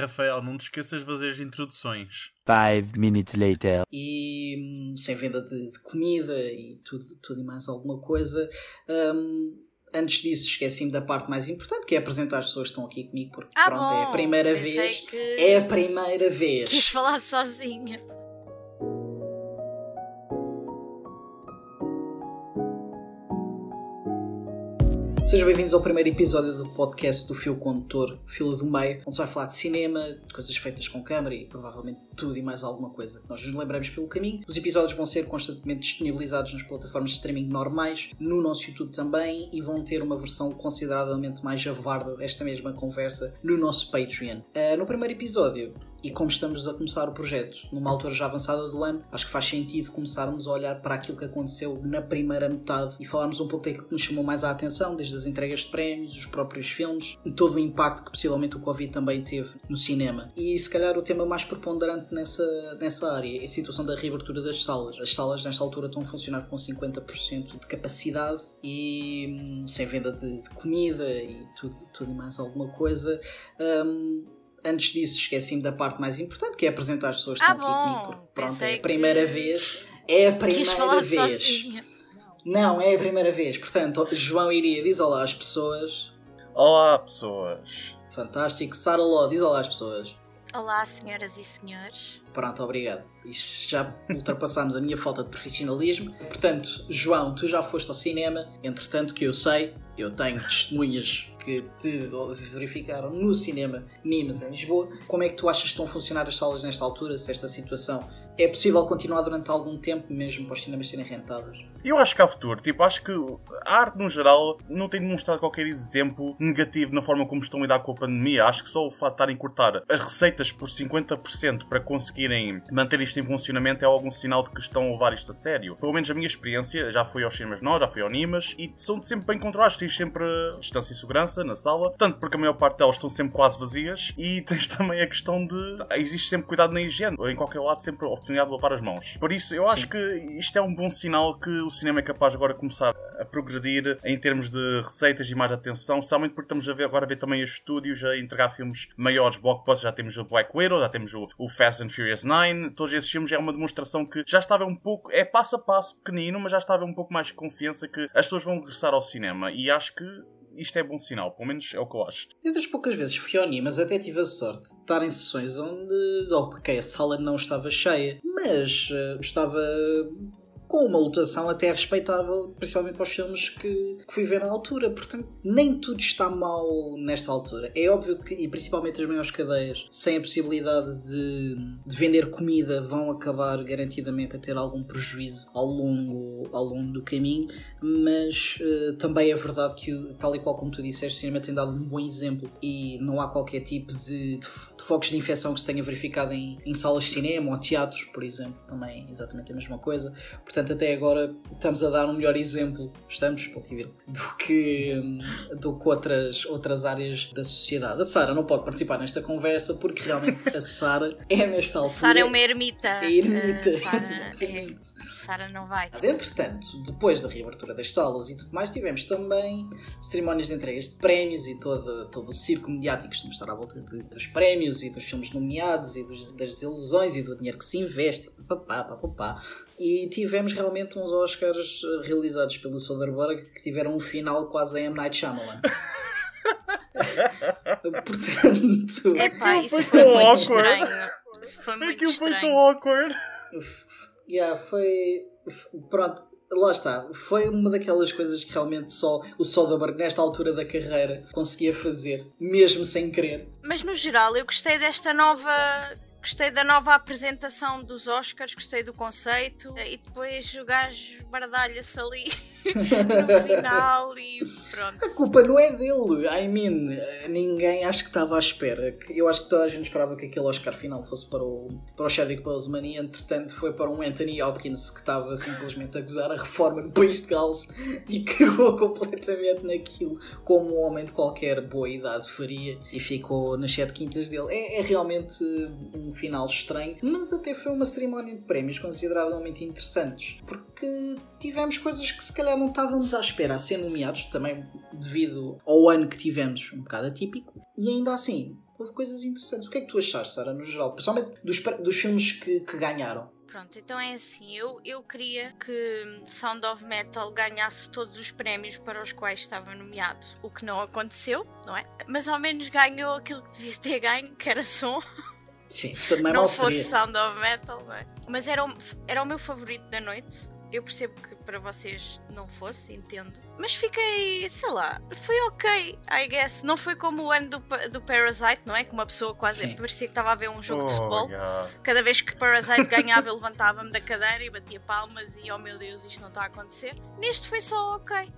Rafael, não te esqueças de fazer as introduções. Five minutes later. E hum, sem venda de, de comida e tudo, tudo e mais alguma coisa. Hum, antes disso, esqueci-me da parte mais importante, que é apresentar as pessoas que estão aqui comigo, porque Ah, pronto, é a bom. primeira vez. que É a primeira vez. Quis falar sozinha. Sejam bem-vindos ao primeiro episódio do podcast do Fio Condutor, Fila do Meio, onde se vai falar de cinema, de coisas feitas com câmara e provavelmente tudo e mais alguma coisa nós nos lembramos pelo caminho. Os episódios vão ser constantemente disponibilizados nas plataformas de streaming normais, no nosso YouTube também, e vão ter uma versão consideravelmente mais javarda desta mesma conversa no nosso Patreon. Ah, no primeiro episódio, e como estamos a começar o projeto numa altura já avançada do ano, acho que faz sentido começarmos a olhar para aquilo que aconteceu na primeira metade e falarmos um pouco daquilo que nos chamou mais a atenção, desde as entregas de prémios, os próprios filmes e todo o impacto que possivelmente o Covid também teve no cinema. E se calhar o tema mais preponderante nessa, nessa área é a situação da reabertura das salas. As salas nesta altura estão a funcionar com 50% de capacidade e hum, sem venda de, de comida e tudo, tudo e mais alguma coisa. Hum, Antes disso, esqueci-me da parte mais importante, que é apresentar as pessoas que Ah, estão aqui bom. comigo. Porque, pronto, Pensei é a primeira que- vez. É a primeira Quis falar vez. sozinha. Não, é a primeira vez. Portanto, João Iria diz olá às pessoas. Olá, pessoas. Fantástico. Sara Ló diz olá às pessoas. Olá, senhoras e senhores. Pronto, obrigado. Isto já ultrapassámos a minha falta de profissionalismo. Portanto, João, tu já foste ao cinema. Entretanto, que eu sei, eu tenho testemunhas que te verificaram no cinema Nimas em Lisboa. Como é que tu achas que estão a funcionar as salas nesta altura? Se esta situação é possível continuar durante algum tempo, mesmo para os cinemas serem rentáveis? Eu acho que há futuro. Tipo, acho que a arte, no geral, não tem demonstrado qualquer exemplo negativo na forma como estão a lidar com a pandemia. Acho que só o fato de estarem a cortar as receitas por 50% para conseguirem manter isto em funcionamento é algum sinal de que estão a levar isto a sério. Pelo menos a minha experiência, já fui aos cinemas nós, já fui ao Nimas, e são sempre bem controlados. Tens sempre distância e segurança na sala, tanto porque a maior parte delas estão sempre quase vazias, e tens também a questão de. Existe sempre cuidado na higiene, ou em qualquer lado, sempre a oportunidade de lavar as mãos. Por isso, eu acho Sim. que isto é um bom sinal que o cinema é capaz agora de começar a progredir em termos de receitas e mais atenção, especialmente porque estamos a ver agora a ver também os estúdios a entregar filmes maiores, blockbusters, já temos o Black Widow, já temos o, o Fast and Furious 9, todos esses filmes é uma demonstração que já estava um pouco, é passo a passo pequenino, mas já estava um pouco mais de confiança que as pessoas vão regressar ao cinema e acho que isto é bom sinal, pelo menos é o que eu acho. Eu das poucas vezes fui ao Ni, mas até tive a sorte de estar em sessões onde, ok, a sala não estava cheia, mas eh, estava com uma lotação até respeitável, principalmente para os filmes que, que fui ver na altura. Portanto, nem tudo está mal nesta altura. É óbvio que, e principalmente as maiores cadeias, sem a possibilidade de, de vender comida, vão acabar garantidamente a ter algum prejuízo ao longo, ao longo do caminho, mas eh, também é verdade que, tal e qual como tu disseste, o cinema tem dado um bom exemplo e não há qualquer tipo de, de, de focos de infecção que se tenha verificado em, em salas de cinema ou teatros, por exemplo, também é exatamente a mesma coisa. Portanto, até agora estamos a dar um melhor exemplo, estamos, pouco ver, do que, do que outras, outras áreas da sociedade. A Sara não pode participar nesta conversa porque realmente a Sara é nesta altura. Sara é uma ermita. é ermita. Uh, Sara, exatamente. é- Sara não vai. Entretanto, depois da reabertura das salas e tudo mais, tivemos também cerimónias de entregas de prémios e todo, todo o circo mediático que estar à volta de- dos prémios e dos filmes nomeados e dos- das desilusões e do dinheiro que se investe, e papá, papá. E tivemos realmente uns Oscars eh, realizados pelo Soderbergh que tiveram um final quase em M. Night Shyamalan. Portanto, Epá, isso foi foi tão muito awkward. estranho. Isso foi muito Aquilo foi tão awkward. Yeah, foi. Pronto, lá está. Foi uma daquelas coisas que realmente só o Soderbergh, nesta altura da carreira, conseguia fazer, mesmo sem querer. Mas no geral, eu gostei desta nova. Gostei da nova apresentação dos Oscars, gostei do conceito e depois o gajo bardalha-se ali no final e pronto. A culpa não é dele. I mean, eh, ninguém acho que estava à espera. Eu acho que toda a gente esperava que aquele Oscar final fosse para o, para o Chadwick Boseman e entretanto foi para um Anthony Hopkins que estava simplesmente a gozar a reforma no País de Gales e cagou completamente naquilo como um homem de qualquer boa idade faria e ficou nas sete quintas dele. É, é realmente um final estranho, mas até foi uma cerimónia de prémios consideravelmente interessantes porque tivemos coisas que se calhar não estávamos à espera a ser nomeados, também devido ao ano que tivemos, um bocado atípico, e ainda assim houve coisas interessantes. O que é que tu achaste, Sara, no geral? Principalmente dos, dos filmes que, que ganharam. Pronto, então é assim, eu, eu queria que Sound of Metal ganhasse todos os prémios para os quais estava nomeado, o que não aconteceu, não é? Mas ao menos ganhou aquilo que devia ter ganho, que era som. Sim, também não fosse Sound of Metal, não é? Mas era o, era o meu favorito da noite. Eu percebo que para vocês não fosse, entendo. Mas fiquei, sei lá, foi ok, I guess. Não foi como o ano do, do Parasite, não é? Que uma pessoa quase Sim. parecia que estava a ver um jogo oh, de futebol. Yeah. Cada vez que Parasite ganhava, eu levantava-me da cadeira e batia palmas e oh meu Deus, isto não está a acontecer. Neste foi só ok.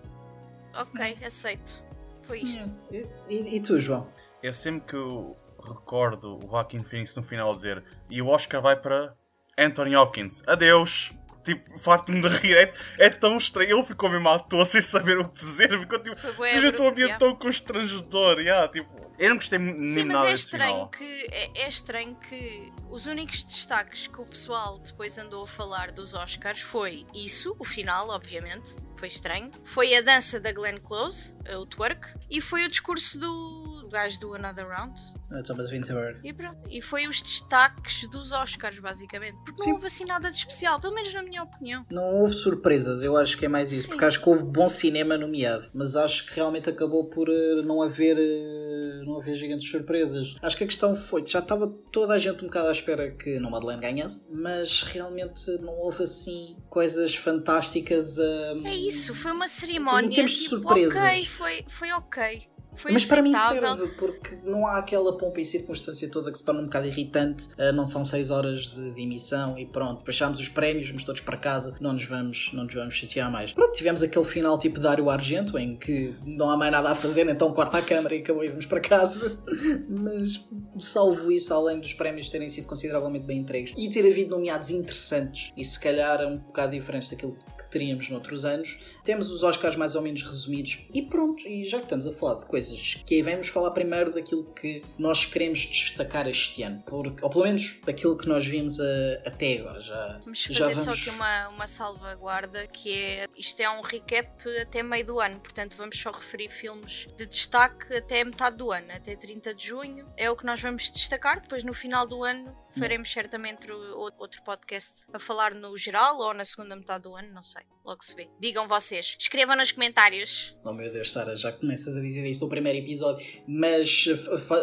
Ok, aceito. Foi isto. E, e, e tu, João? Eu sempre que eu recordo o Joaquin Phoenix no final dizer e o Oscar vai para Anthony Hopkins. Adeus! tipo, farto-me de rir. É, é, tão estranho. Ele ficou mesmo à toa sem saber o que dizer. Ficou tipo, seja tão ambiente tão constrangedor. Yeah, tipo, eu não gostei nem Sim, mas nada é estranho que é, é, estranho que os únicos destaques que o pessoal depois andou a falar dos Oscars foi isso, o final, obviamente, foi estranho. Foi a dança da Glenn Close, o twerk, e foi o discurso do gajo do Another Round. Thomas Winterberg. E, pronto. e foi os destaques dos Oscars, basicamente. Porque Sim. não houve assim nada de especial, pelo menos na minha opinião. Não houve surpresas, eu acho que é mais isso. Sim. Porque acho que houve bom cinema nomeado. Mas acho que realmente acabou por uh, não haver. Uh, não haver gigantes surpresas. Acho que a questão foi. Já estava toda a gente um bocado à espera que não Madeleine ganhasse. Mas realmente não houve assim coisas fantásticas. Uh, é isso, foi uma cerimónia. Em termos tipo, de surpresas. Ok, foi, foi ok. Foi Mas para mim serve, porque não há aquela pompa e circunstância toda que se torna um bocado irritante. Uh, não são 6 horas de, de, emissão e pronto, deixámos os prémios, vamos todos para casa, não nos vamos, não nos vamos chatear mais. Pronto, tivemos aquele final tipo Dário Argento, em que não há mais nada a fazer, então corta a câmara e acabou e vamos para casa. Mas salvo isso, além dos prémios terem sido consideravelmente bem entregues e ter havido nomeados interessantes e se calhar um bocado diferentes daquilo teríamos noutros anos. Temos os Oscars mais ou menos resumidos e pronto, e já que estamos a falar de coisas que aí vamos falar primeiro daquilo que nós queremos destacar este ano, porque, ou pelo menos daquilo que nós vimos a, até agora. Já, vamos fazer já vamos... só aqui uma, uma salvaguarda que é isto é um recap até meio do ano, portanto vamos só referir filmes de destaque até metade do ano, até 30 de junho. É o que nós vamos destacar, depois no final do ano faremos certamente outro podcast a falar no geral ou na segunda metade do ano, não sei. Logo se vê. Digam vocês. Escrevam nos comentários. Oh meu Deus, Sara, já começas a dizer isto no primeiro episódio. Mas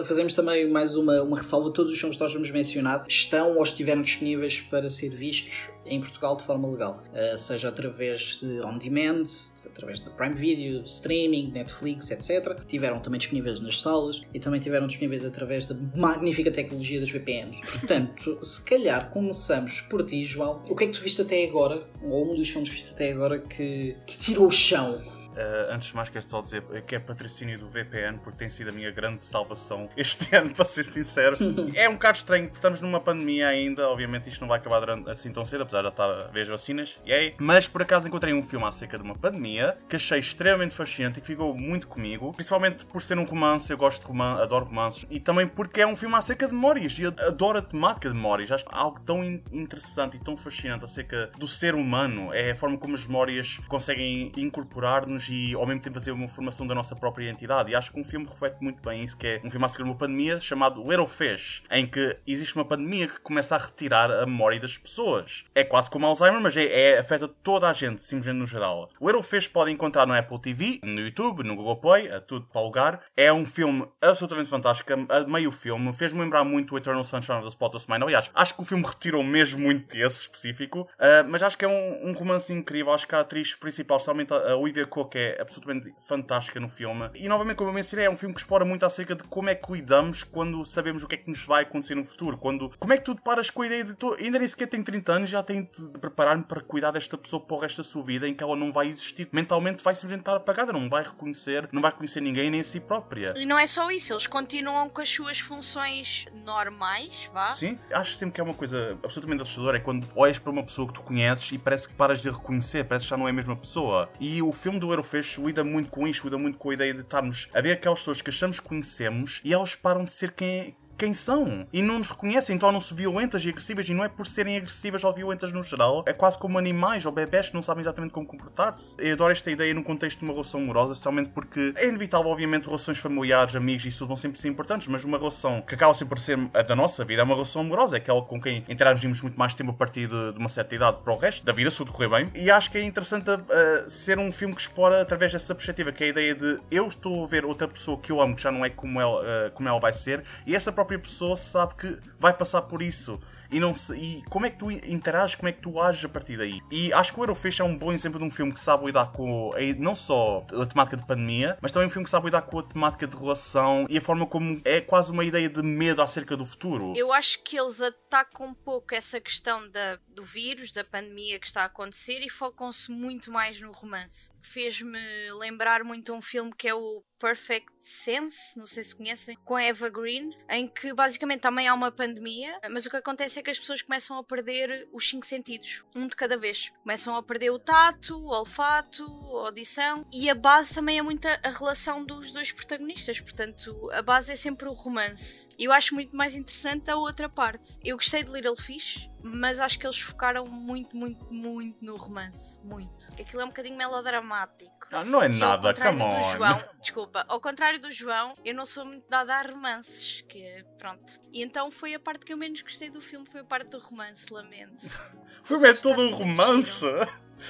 fazemos também mais uma, uma ressalva. Todos os filmes que nós vamos mencionar estão ou estiveram disponíveis para ser vistos em Portugal de forma legal, uh, seja através de on-demand, através de Prime Video, streaming, Netflix, etc. Tiveram também disponíveis nas salas e também tiveram disponíveis através da magnífica tecnologia das VPNs. Portanto, se calhar começamos por ti, João. O que é que tu viste até agora, ou um dos filmes que viste até agora, que te tirou o chão? Uh, antes de mais, quero só dizer que é patrocínio do VPN, porque tem sido a minha grande salvação este ano, para ser sincero. é um bocado estranho, porque estamos numa pandemia ainda. Obviamente, isto não vai acabar assim tão cedo, apesar de estar a ver as vacinas. Yay. Mas por acaso encontrei um filme acerca de uma pandemia que achei extremamente fascinante e que ficou muito comigo, principalmente por ser um romance. Eu gosto de romance, adoro romances e também porque é um filme acerca de memórias e adoro a temática de memórias. Acho algo tão interessante e tão fascinante acerca do ser humano. É a forma como as memórias conseguem incorporar-nos e ao mesmo tempo fazer uma formação da nossa própria identidade. E acho que um filme reflete muito bem isso, que é um filme acerca de uma pandemia chamado Little Fish, em que existe uma pandemia que começa a retirar a memória das pessoas. É quase como Alzheimer, mas é, é afeta toda a gente, simplesmente no geral. Little Fish pode encontrar no Apple TV, no YouTube, no Google Play, a tudo para alugar. É um filme absolutamente fantástico, a meio filme, fez-me lembrar muito o Eternal Sunshine of the Spotless Mind. Aliás, acho que o filme retirou mesmo muito desse específico, uh, mas acho que é um, um romance incrível. Acho que a atriz principal, especialmente a Olivia Cook, é absolutamente fantástica no filme. E novamente, como eu mencionei, é um filme que explora muito acerca de como é que cuidamos quando sabemos o que é que nos vai acontecer no futuro. Quando, como é que tu deparas com a ideia de tu, ainda nem sequer tenho 30 anos, já tenho de preparar-me para cuidar desta pessoa para o resto da sua vida, em que ela não vai existir. Mentalmente vai simplesmente estar apagada, não vai reconhecer, não vai reconhecer ninguém nem a si própria. E não é só isso, eles continuam com as suas funções normais, vá? Sim, acho sempre que é uma coisa absolutamente assustadora, é quando olhas para uma pessoa que tu conheces e parece que paras de reconhecer, parece que já não é a mesma pessoa. E o filme do Eurofesh lida muito com isto, lida muito com a ideia de estarmos a ver aquelas pessoas que achamos que conhecemos e elas param de ser quem, quem são. E não nos reconhecem, tornam-se violentas e agressivas. E não é por serem agressivas ou violentas no geral, é quase como animais ou bebés que não sabem exatamente como comportar-se. Eu adoro esta ideia no contexto de uma relação amorosa, especialmente porque é inevitável, obviamente, relações familiares, amigos, isso vão sempre ser importantes, mas uma relação que acaba sempre por ser a da nossa vida é uma relação amorosa, é aquela com quem interagimos muito mais tempo a partir de, de uma certa idade para o resto da vida, se tudo correr bem. E acho que é interessante uh, ser um filme que explora através dessa perspectiva, que é a ideia de eu estou a ver outra pessoa que eu amo, que já não é como ela, uh, como ela vai ser, e essa própria pessoa sabe que vai passar por isso e, não se, e como é que tu interages, como é que tu ages a partir daí. E acho que o Eurofish é um bom exemplo de um filme que sabe lidar com não só a temática de pandemia, mas também um filme que sabe lidar com a temática de relação e a forma como é quase uma ideia de medo acerca do futuro. Eu acho que eles atacam um pouco essa questão da, do vírus, da pandemia que está a acontecer e focam-se muito mais no romance. Fez-me lembrar muito um filme que é o Perfect Sense, não sei se conhecem, com a Eva Green, em que basicamente também há uma pandemia, mas o que acontece é que as pessoas começam a perder os cinco sentidos, um de cada vez. Começam a perder o tato, o olfato, a audição, e a base também é muito a relação dos dois protagonistas, portanto, a base é sempre o romance. Eu acho muito mais interessante a outra parte. Eu gostei de Little Fish, mas acho que eles focaram muito, muito, muito no romance. Muito. Aquilo é um bocadinho melodramático. Ah, não é E nada, ao come contrário on. do João, desculpa, ao contrário do João, eu não sou muito dada a romances, que pronto. E então foi a parte que eu menos gostei do filme, foi a parte do romance, lamento. O filme é todo um romance.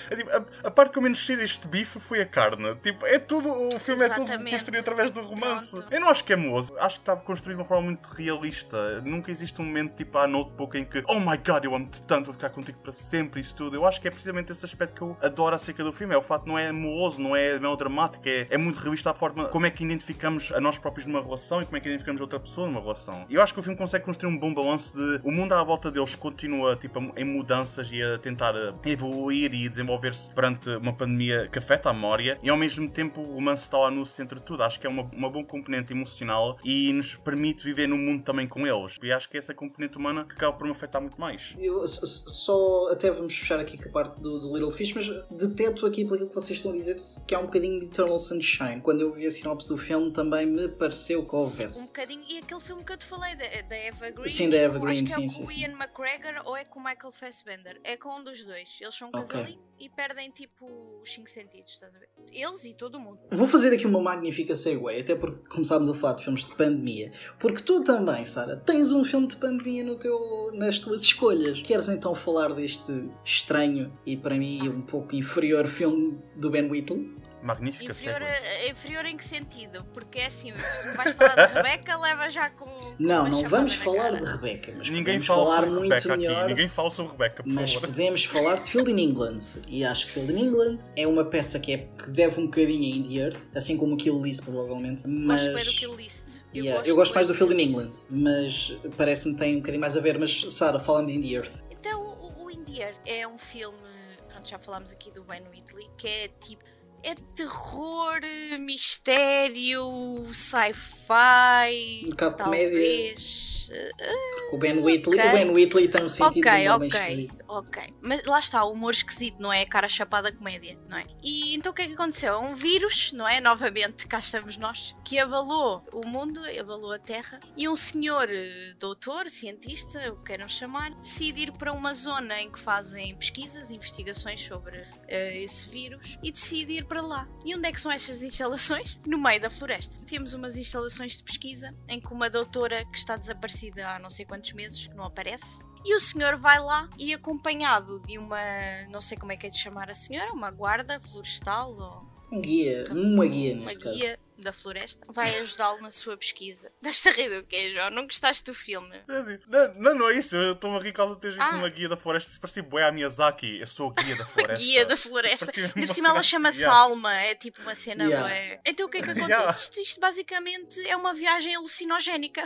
É tipo, a, a parte que eu menos gostei deste bife foi a carne. Tipo, é tudo. O filme é todo Exatamente. construído através do romance. Pronto. Eu não acho que é moço. Acho que estava construído de uma forma muito realista. Nunca existe um momento tipo a notebook em que, oh my god, eu amo-te tanto, vou ficar contigo para sempre, isso tudo. Eu acho que é precisamente esse aspecto que eu adoro acerca do filme. É o facto de não é moloso, não é melodramático, é, é muito realista a forma como é que identificamos a nós próprios numa relação e como é que identificamos outra pessoa numa relação. E eu acho que o filme consegue construir um bom balanço de o mundo à volta deles continua tipo, em mudanças e a tentar evoluir e desenvolver-se perante uma pandemia que afeta a memória e ao mesmo tempo o romance está lá no centro de tudo. Acho que é uma, uma boa componente emocional e nos permite viver no mundo também com eles. E acho que essa componente humana que acaba por me afetar muito mais. Eu só até vamos fechar aqui com a parte do, do Little Fish, mas deteto aqui pelo que vocês estão a dizer que há um bocadinho de Eternal Sunshine. Quando eu vi a sinopse do filme também me pareceu que Um houvesse. bocadinho. E aquele filme que eu te falei, da, da Eva Green. Sim, da Eva Green, acho que sim, é sim, com o sim. Ian McGregor ou é com o Michael Fassbender. É com um dos dois. Eles são um Ok. casalinho e perdem tipo os cinco sentidos, estás a ver? Eles e todo mundo. Vou fazer aqui uma magnífica segue, até porque começámos a falar de filmes de pandemia. Porque tu também, Sara, tens um filme de pandemia no teu, nas tuas escolhas. Queres então falar deste estranho e para mim um pouco inferior filme do Ben Whittle? Magnífica Inferior, inferior em que sentido? Porque é assim, se me vais falar de Rebeca, leva já com. com Não, não vamos falar cara. de Rebecca, mas Ninguém podemos fala falar sobre muito Rebecca melhor. aqui. Ninguém fala sobre Rebecca, por Mas favor. podemos falar de Field in England. E acho que Field in England é uma peça que, é, que deve um bocadinho a Indie Earth, assim como o Kill List, provavelmente. Mas... Gosto bem do Kill List. Eu, Yeah, gosto, eu gosto mais do Field in England, List. mas parece-me que tem um bocadinho mais a ver. Mas, Sara, fala-me de Indie Earth. Então, o, o Indie Earth é um filme. Pronto, já falámos aqui do Ben Whitley, que é tipo. É terror, mistério, sci-fi. Um bocado de comédia. talvez. Com o Ben Whitley. ok. O Ben Whitley tem um sentido Ok, de humor ok, esquisito. ok. Mas lá está, o humor esquisito, não é? A cara chapada comédia, não é? E então o que é que aconteceu? É um vírus, não é? Novamente, cá estamos nós, que abalou o mundo, abalou a Terra, e um senhor eh, doutor, cientista, o que queiram chamar, decide ir para uma zona em que fazem pesquisas, investigações sobre eh, esse vírus, e decide ir para lá. E onde é que são estas instalações? No meio da floresta. Temos umas instalações de pesquisa em que uma doutora que está desaparecida há não sei quantos meses, que não aparece, e o senhor vai lá e acompanhado de uma, não sei como é que é de chamar a senhora, uma guarda florestal ou Um guia, uma guia uma neste caso. Da floresta, vai ajudá-lo na sua pesquisa. Dás-te a rir do quê, João? Não gostaste do filme? Não, não, não é isso. Eu estou a rir causa de teres dito Ah. uma guia da floresta. Isso parecia bué a Miyazaki. Eu sou a guia da floresta. Guia da floresta. Uma por cima ela chama-se yeah. Alma, é tipo uma cena Yeah. bué. Então o que é que acontece? Yeah. Isto, isto basicamente é uma viagem alucinogénica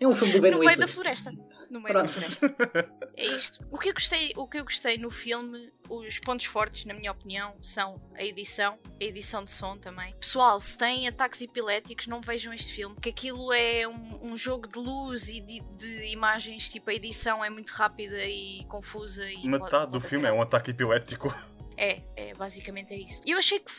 É um filme do Ben no meio da floresta. No meio da Pronto. floresta. É isto. O que, eu gostei, o que eu gostei no filme, os pontos fortes, na minha opinião, são a edição, a edição de som também. Pessoal, se têm ataques epiléticos, não vejam este filme, que aquilo é um, um jogo de luz e de, de imagens, tipo, a edição é muito rápida e confusa. E Metade pode- do pode filme é um ataque epilético. é, é, basicamente é isso. E eu achei que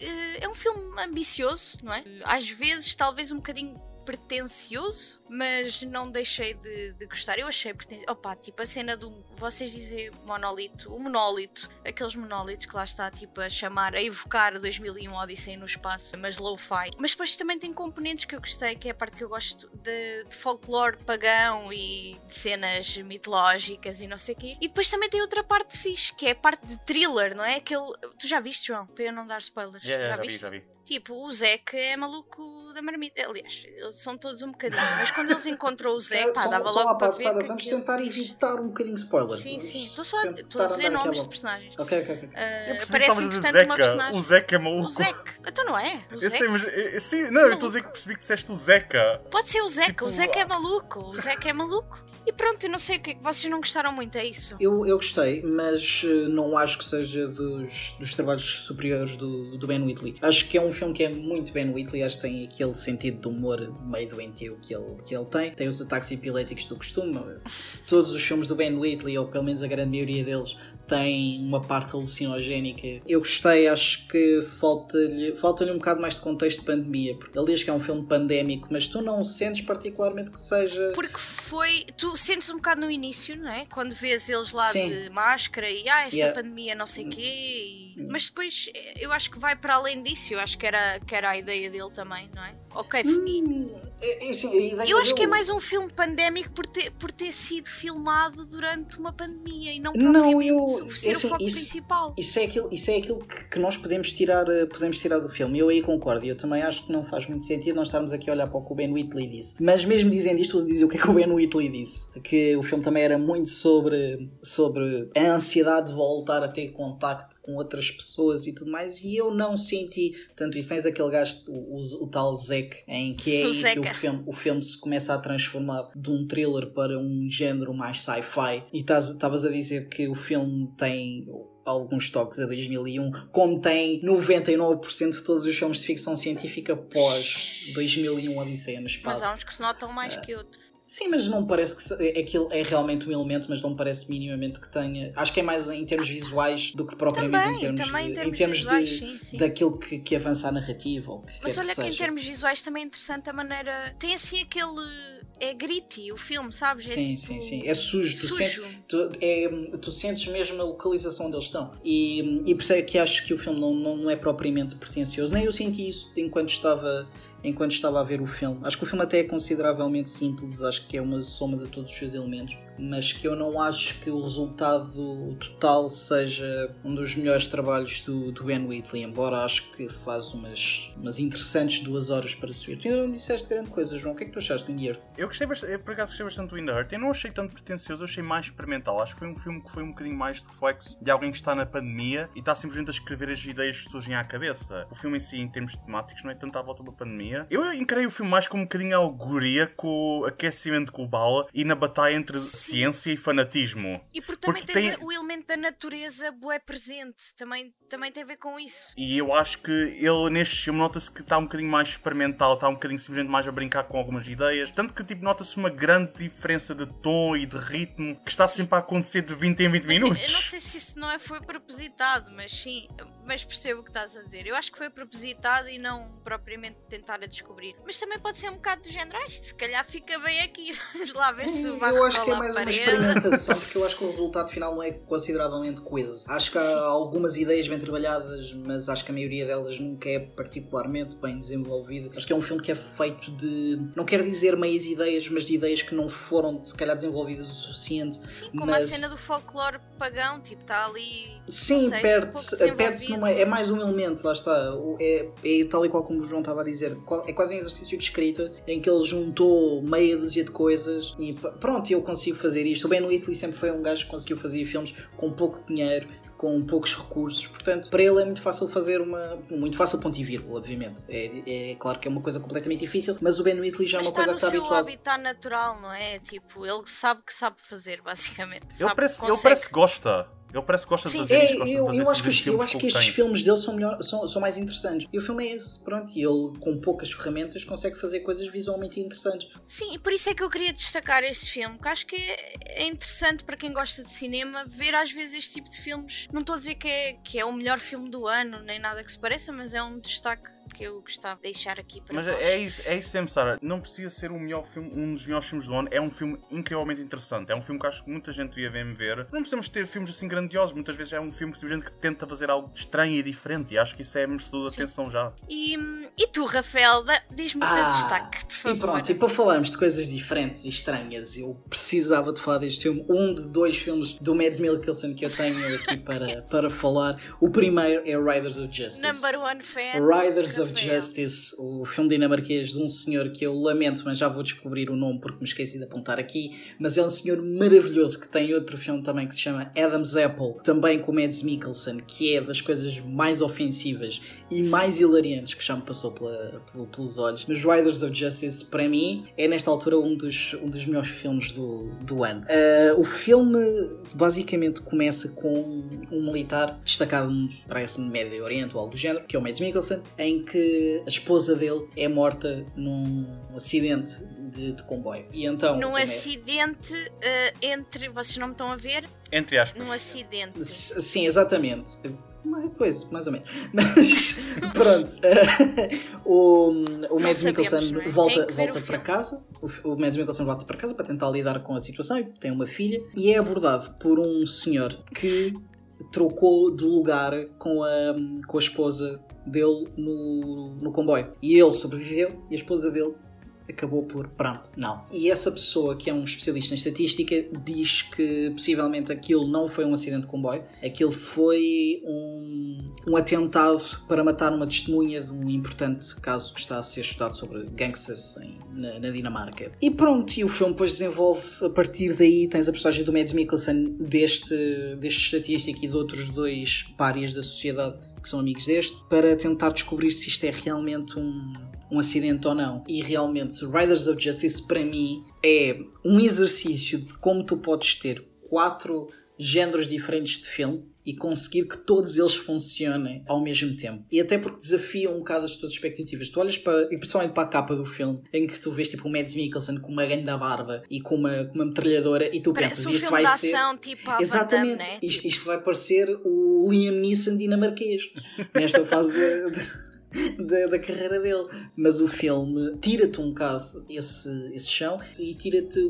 eh, é um filme ambicioso, não é? Às vezes, talvez um bocadinho pretencioso, mas não deixei de, de gostar. Eu achei pretencioso. Opa, tipo a cena do. Vocês dizem monolito, o monólito, aqueles monólitos que lá está, tipo, a chamar, a evocar 2001 Odyssey no espaço, mas low-fi. Mas depois também tem componentes que eu gostei, que é a parte que eu gosto de, de folclore pagão e de cenas mitológicas e não sei o quê. E depois também tem outra parte fixe, que é a parte de thriller, não é? Aquele. Tu já viste, João? Para eu não dar spoilers. Yeah, já já vi, já vi. Tipo, o Zeca é maluco da marmita. Aliás, eles são todos um bocadinho. Mas quando eles encontram o Zé, pá, dava só logo para ver. Sara, que vamos tentar diz- evitar um bocadinho de spoilers. Sim, sim. Estou só estou a dizer nomes aquela- de personagens. Ok, ok, ok. Ah, Eu percebi que aparece estavas a dizer entretanto uma Zeca. personagem. O Zeca é maluco. O Zeca. Então não é? O Eu Zeca. sei, mas. eh, Sim, não, eu estou a dizer que percebi que disseste o Zeca. Pode ser o Zeca. Tipo, o Zeca é ah. maluco. O Zeca é maluco. E pronto, eu não sei o que é que vocês não gostaram muito, é isso. Eu, eu gostei, mas eh, não acho que seja dos, dos trabalhos superiores do, do Ben Whitley. Acho que é um filme que é muito Ben Whitley, acho que tem aquele sentido de humor meio doentio que ele, que ele tem. Tem os ataques epiléticos do costume. Todos os filmes do Ben Whitley, ou pelo menos a grande maioria deles, têm uma parte alucinogénica. Eu gostei, acho que falta-lhe falta um bocado mais de contexto de pandemia, porque ele diz que é um filme pandémico, mas tu não sentes particularmente que seja. Porque foi. Tu sentes um bocado no início, não é? Quando vês eles lá Sim. de máscara e ah, esta Yeah. pandemia não sei o quê. e- Hum. Mas depois eh, eu acho que vai para além disso. Eu acho que era, que era a ideia dele também, não é? Ok, e- Hum, é, é assim, Eu acho que é dele- mais um filme pandémico por ter, por ter sido filmado durante uma pandemia e não Não, eu- ser é assim, o foco isso- principal. Isso é aquilo, isso é aquilo que, que nós podemos tirar, eh, podemos tirar do filme. Eu aí concordo. e Eu também acho que não faz muito sentido nós estarmos aqui a olhar para o que o Ben Whitley disse. Mas mesmo dizendo isto, dizer o que é que o Ben Whitley disse. Que o filme também era muito sobre, sobre a ansiedade de voltar a ter contacto com outras pessoas e tudo mais. E eu não senti tanto isso. Tens aquele gajo, o, o, o tal Zek, em que é Filme, o filme se começa a transformar de um thriller para um género mais sci-fi. E estavas a dizer que o filme tem alguns toques a 2001, como tem 99% de todos os filmes de ficção científica pós 2001 Odisseia no espaço. Mas há uns que se notam mais que outros. Sim, mas não parece que é, aquilo é realmente um elemento, mas não parece minimamente que tenha. Acho que é mais em termos visuais do que propriamente Também, em termos, também em de- termos, visuais, de, sim, sim. daquilo que, que avança a narrativa. Que Mas olha que, em seja. termos visuais também é interessante a maneira. Tem assim aquele. É gritty o filme, sabes? É Sim, tipo... sim, sim. É sujo. Tu, Sujo. sentes, tu, é, tu sentes mesmo a localização onde eles estão. E, e por isso é que acho que o filme não, não, é propriamente pretencioso. Nem eu senti isso enquanto estava, enquanto estava a ver o filme. Acho que o filme até é consideravelmente simples. Acho que é uma soma de todos os seus elementos. Mas que eu não acho que o resultado total seja um dos melhores trabalhos do, do Ben Whitley. Embora acho que faz umas, umas interessantes duas horas para ver. Tu ainda não disseste grande coisa, João. O que é que tu achaste do In Earth? Eu gostei bastante, eu por acaso gostei bastante do In Heart. Eu não achei tanto pretencioso, eu achei mais experimental. Acho que foi um filme que foi um bocadinho mais reflexo de alguém que está na pandemia e está simplesmente a escrever as ideias que surgem à cabeça. O filme em si, em termos temáticos, não é tanto à volta da pandemia. Eu encarei o filme mais como um bocadinho alegoria com o aquecimento global e na batalha entre ciência e fanatismo. E porque também Porque tem- o elemento da natureza bué presente. Também, também tem a ver com isso. E eu acho que ele neste filme nota-se que está um bocadinho mais experimental, está um bocadinho simplesmente mais a brincar com algumas ideias. Tanto que tipo, nota-se uma grande diferença de tom e de ritmo que está sempre a acontecer de 20 em 20 Mas eu- minutos. eu não sei se isso não é, foi propositado, mas sim, mas percebo o que estás a dizer. Eu acho que foi propositado e não propriamente tentar a descobrir. Mas também pode ser um bocado do género, ah, isto se calhar fica bem aqui, vamos lá ver se vai eu acho que é mais uma experimentação, porque eu acho que o resultado final não é consideravelmente coeso. Acho que há Sim. algumas ideias bem trabalhadas, mas acho que a maioria delas nunca é particularmente bem desenvolvida. Acho que é um filme que é feito de, não quero dizer meias ideias, mas de ideias que não foram, se calhar, desenvolvidas o suficiente. Sim, como mas- a cena do folclore pagão, tipo, está ali. Sim, perde-se perde desenvolvido. numa. É mais um elemento, lá está. É, é tal e qual como o João estava a dizer. É quase um exercício de escrita em que ele juntou meia dúzia de coisas e pronto, eu consigo fazer isto. O Ben Whitley sempre foi um gajo que conseguiu fazer filmes com pouco dinheiro. Com poucos recursos, portanto, para ele é muito fácil fazer uma. Muito fácil, ponto e vírgula, obviamente. É, é claro que é uma coisa completamente difícil, mas o Ben Whitley já é uma está coisa no que está seu habituado. habitat natural, não é? Tipo, ele sabe que sabe fazer, basicamente. Ele Sabe que parece, ele consegue. parece que gosta. Ele parece que gosta Sim, de fazer É, isto, gosta de eu, fazer eu acho que, esses os- eu filmes acho que estes tem. filmes dele são, melhor, são, são mais interessantes. E o filme é esse, pronto. E ele, com poucas ferramentas, consegue fazer coisas visualmente interessantes. Sim, e por isso é que eu queria destacar este filme, que acho que é, é interessante para quem gosta de cinema ver às vezes este tipo de filmes. Não estou a dizer que é, que é o melhor filme do ano, nem nada que se pareça, mas é um destaque que eu gostava de deixar aqui para Mas é isso, é isso sempre, Sara. Não precisa ser o melhor filme, um dos melhores filmes do ano. É um filme incrivelmente interessante. É um filme que acho que muita gente devia ver. ver. Não precisamos ter filmes assim grandiosos. Muitas vezes é um filme simplesmente que tenta fazer algo estranho e diferente. E acho que isso é merecedor de atenção já. E, e tu, Rafael, diz-me o teu Ah, destaque, por E favor. pronto, e para falarmos de coisas diferentes e estranhas, eu precisava de falar deste filme. Um de dois filmes do Mads Mikkelsen que eu tenho aqui para, para falar. O primeiro é Riders of Justice. Number one fan. Riders of Rafael. Justice, o filme dinamarquês de um senhor que eu lamento, mas já vou descobrir o nome porque me esqueci de apontar aqui. Mas é um senhor maravilhoso que tem outro filme também que se chama Adam's Apple, também com Mads Mikkelsen, que é das coisas mais ofensivas e mais hilariantes que já me passou pela- pelo- pelos olhos. Mas Riders of Justice, para mim, é nesta altura um dos, um dos melhores filmes do, do ano. Ah, o filme basicamente começa com um militar destacado, parece-me, Médio Oriente ou algo do género, que é o Mads Mikkelsen, em que a esposa dele é morta num acidente de, de comboio. E então. Num é- acidente eh, entre. Vocês não me estão a ver? Entre aspas. Num acidente. S- Sim, exatamente. Uma coisa, mais ou menos. Mas pronto, eh, o, o Mads Mikkelsen é? Volta, que volta para filme. casa. O, o Mads Mikkelsen volta para casa para tentar lidar com a situação e tem uma filha. E é abordado por um senhor que trocou de lugar com a, com a esposa dele no, no comboio. E ele sobreviveu e a esposa dele acabou por pronto, não. E essa pessoa que é um especialista em estatística diz que possivelmente aquilo não foi um acidente de comboio, aquilo foi um, um atentado para matar uma testemunha de um importante caso que está a ser estudado sobre gangsters em- na, na Dinamarca. E pronto, e o filme depois desenvolve a partir daí, tens a personagem do Mads Mikkelsen deste, deste estatístico e de outros dois párias da sociedade que são amigos deste, para tentar descobrir se isto é realmente um, um acidente ou não. E realmente, Riders of Justice para mim é um exercício de como tu podes ter quatro géneros diferentes de filme e conseguir que todos eles funcionem ao mesmo tempo. E até porque desafiam um bocado as tuas expectativas. Tu olhas para, e principalmente para a capa do filme, em que tu vês tipo o Mads Mikkelsen com uma grande barba e com uma, com uma metralhadora e tu Parece pensas, um isto vai ser... ação, tipo Exatamente. Damme, né? isto, isto vai parecer o Liam Neeson dinamarquês nesta fase da, da- da, carreira dele. Mas o filme tira-te um bocado esse, esse chão e tira-te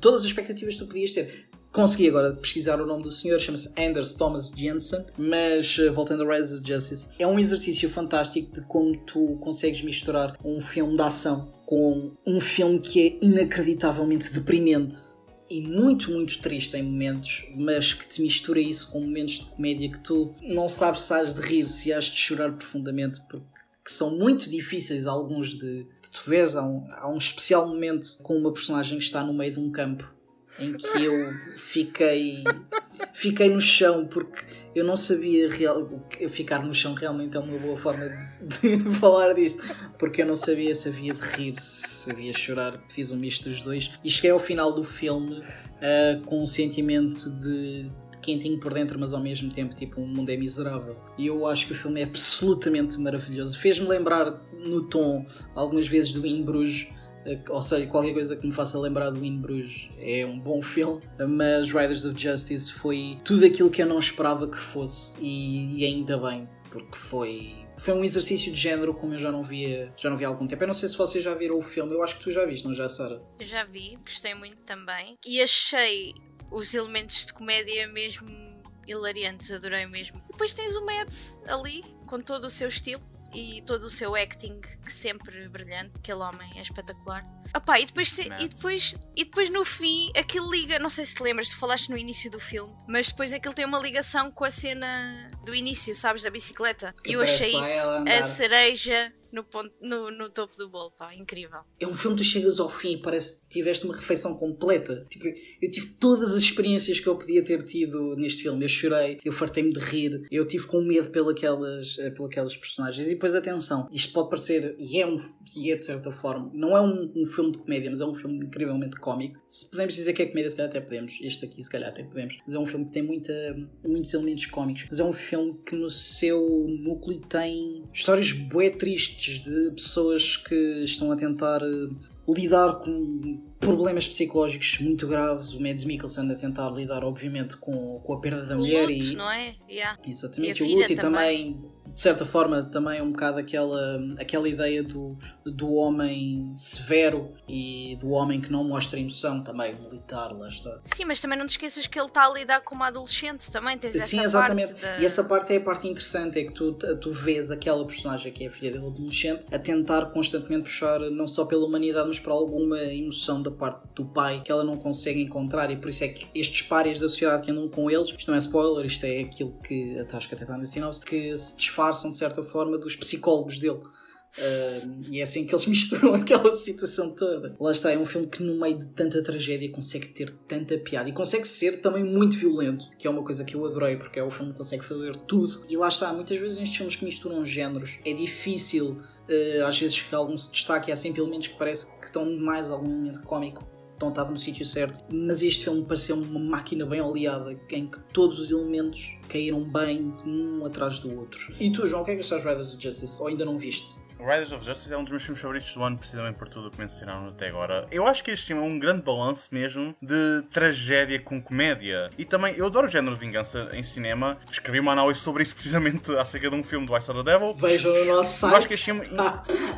todas as expectativas que tu podias ter. Consegui agora pesquisar o nome do senhor, chama-se Anders Thomas Jensen, mas eh, voltando a Rise of Justice, é um exercício fantástico de como tu consegues misturar um filme de ação com um filme que é inacreditavelmente deprimente e muito, muito triste em momentos, mas que te mistura isso com momentos de comédia que tu não sabes se has de rir, se has de chorar profundamente, porque que são muito difíceis alguns de, de tu veres. Há um, há um especial momento com uma personagem que está no meio de um campo em que eu fiquei fiquei no chão porque eu não sabia real, ficar no chão realmente é uma boa forma de, de falar disto porque eu não sabia se havia de rir se havia de chorar fiz um misto dos dois e cheguei ao final do filme ah, com um sentimento de quentinho por dentro mas ao mesmo tempo tipo um mundo é miserável e eu acho que o filme é absolutamente maravilhoso fez-me lembrar no tom algumas vezes do In Bruges ou seja, qualquer coisa que me faça lembrar do In Bruges é um bom filme, mas Riders of Justice foi tudo aquilo que eu não esperava que fosse e, e ainda bem, porque foi foi um exercício de género como eu já não via já não via há algum tempo. Eu não sei se vocês já viram o filme, eu acho que tu já viste, não já, Sara? Já vi, gostei muito também. E achei os elementos de comédia mesmo hilariantes, adorei mesmo. E depois tens o Mads ali, com todo o seu estilo e todo o seu acting, que sempre brilhante. Aquele homem é espetacular. Opá, e depois, te- e, depois, e depois no fim, aquilo liga. Não sei se te lembras, tu falaste no início do filme, mas depois aquilo tem uma ligação com a cena do início, sabes, da bicicleta. E eu achei isso a cereja no, ponto, no, no topo do bolo, pá, incrível. É um filme que tu chegas ao fim e parece que tiveste uma refeição completa. Tipo, eu tive todas as experiências que eu podia ter tido neste filme. Eu chorei, eu fartei-me de rir, eu tive com medo pelas, pelas personagens. E depois, atenção, isto pode parecer, e é, um, e é de certa forma, não é um, um filme de comédia, mas é um filme incrivelmente cómico. Se podemos dizer que é comédia, se calhar até podemos. Este aqui, se calhar até podemos. Mas é um filme que tem muita, muitos elementos cómicos. Mas é um filme que no seu núcleo tem histórias bué tristes de pessoas que estão a tentar eh, lidar com, problemas psicológicos muito graves. O Mads Mikkelsen a tentar lidar, obviamente, com, com a perda da O mulher luto, e. não é? Yeah. Exatamente, E o luto e também, de certa forma, também um bocado aquela, aquela ideia do, do homem severo e do homem que não mostra emoção, também militar, lá está. Sim, mas também não te esqueças que ele está a lidar com uma adolescente também. Tens Sim, essa exatamente. parte da- E essa parte é a parte interessante, é que tu, tu vês aquela personagem que é a filha dele adolescente a tentar constantemente puxar não só pela humanidade, mas para alguma emoção da parte do pai que ela não consegue encontrar e por isso é que estes párias da sociedade que andam com eles, isto não é spoiler, isto é aquilo que a Tasca até está na sinopse, que se disfarçam de certa forma dos psicólogos dele. Uh, e é assim que eles misturam aquela situação toda. Lá está, é um filme que no meio de tanta tragédia consegue ter tanta piada e consegue ser também muito violento, que é uma coisa que eu adorei, porque é o filme que consegue fazer tudo. E lá está, muitas vezes nestes filmes que misturam géneros é difícil, uh, às vezes que algum se destaque, há sempre elementos que parece que estão mais algum elemento cómico. Então estava no sítio certo, mas este filme pareceu uma máquina bem oleada em que todos os elementos caíram bem um atrás do outro. E tu, João, o que é que achas de Riders of Justice? Ou ainda não viste? Riders of Justice é um dos meus filmes favoritos do ano, precisamente por tudo o que mencionaram até agora. Eu acho que este filme é um grande balanço mesmo de tragédia com comédia. E também, eu adoro o género de vingança em cinema. Escrevi uma análise sobre isso precisamente acerca de um filme do I Saw the Devil. Vejam no nosso Eu acho que site. este filme.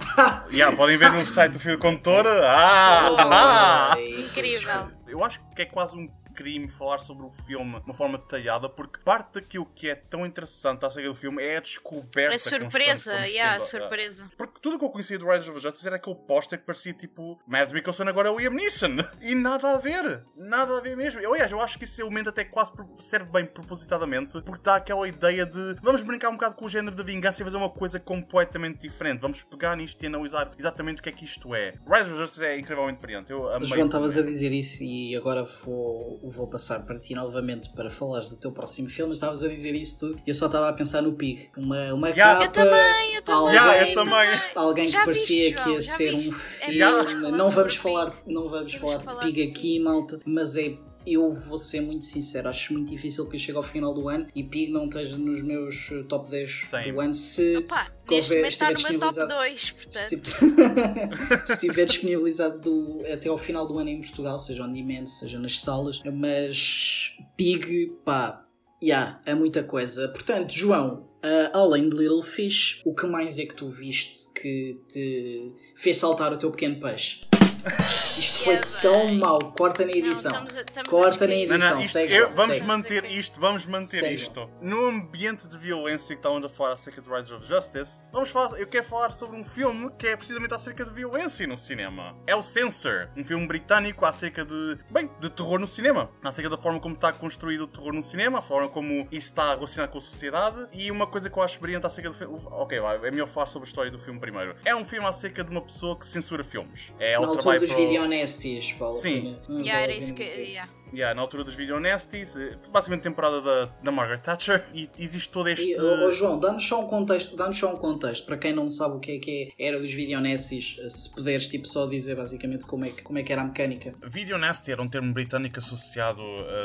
yeah, podem ver no site do Fio Condutor. Ah! Oh, isso. Incrível. Eu acho que é quase um crime falar sobre o filme de uma forma detalhada, porque parte daquilo que é tão interessante acerca do filme é a descoberta. A surpresa, constante que yeah, a surpresa. Porque tudo o que eu conhecia do Riders of Justice era aquele póster que parecia tipo Mads Mikkelsen agora é o Liam Neeson. E nada a ver. Nada a ver mesmo. Eu, aliás, eu acho que esse elemento até quase serve bem propositadamente porque dá aquela ideia de vamos brincar um bocado com o género da vingança e fazer uma coisa completamente diferente. Vamos pegar nisto e analisar exatamente o que é que isto é. Riders of Justice é incrivelmente brilhante. Eu amei João, o estavas a dizer isso e agora vou, vou passar para ti novamente para falares do teu próximo filme. Estavas a dizer isso tudo e eu só estava a pensar no Pig. Uma, uma Yeah. capa, Eu também, eu também. alguém, Yeah, eu também. alguém que parecia viste, que ia ser um? É filme. Yeah. bom falar Não vamos falar, não vamos falar de Pig aqui, malta, mas é. Eu vou ser muito sincero, acho muito difícil que eu chegue ao final do ano e Pig não esteja nos meus eh, top 10 Same. do ano se neste houver- momento está no estiver meu top disponibilizado. 2, portanto. se estiver- se estiver disponibilizado do- até ao final do ano em Portugal, seja on demand, seja nas salas, mas Pig, pá, yeah, é muita coisa. Portanto, João, ah, além de Little Fish, o que mais é que tu viste que te fez saltar o teu pequeno peixe? Isto foi tão mau, corta na Não, edição. estamos a- estamos a Corta na despedir. Não, edição. não, isto, segue, eu- vamos segue. manter isto, vamos manter Segue. isto. No ambiente de violência que estávamos a falar acerca de Riders of Justice, vamos falar, eu quero falar sobre um filme que é precisamente acerca de violência no cinema. É o Censor, um filme britânico acerca de, bem, de terror no cinema. Acerca da forma como está construído o terror no cinema, a forma como isso está relacionado com a sociedade. E uma coisa que eu acho brilhante acerca do filme. Ok, vai, é melhor falar sobre a história do filme primeiro. É um filme acerca de uma pessoa que censura filmes. É, ela altura trabalha dos para o- videonestes, vale a Sim. pena. Yeah, era isso que. yeah. Yeah, na altura dos Video Nasties, eh, basicamente temporada da, da Margaret Thatcher, e existe todo este. E, oh, João, dá-nos só um contexto, dá-nos só um contexto, para quem não sabe o que é que é, era dos videonestes, se puderes tipo, só dizer basicamente como é, que, como é que era a mecânica. Video Nasty era um termo britânico associado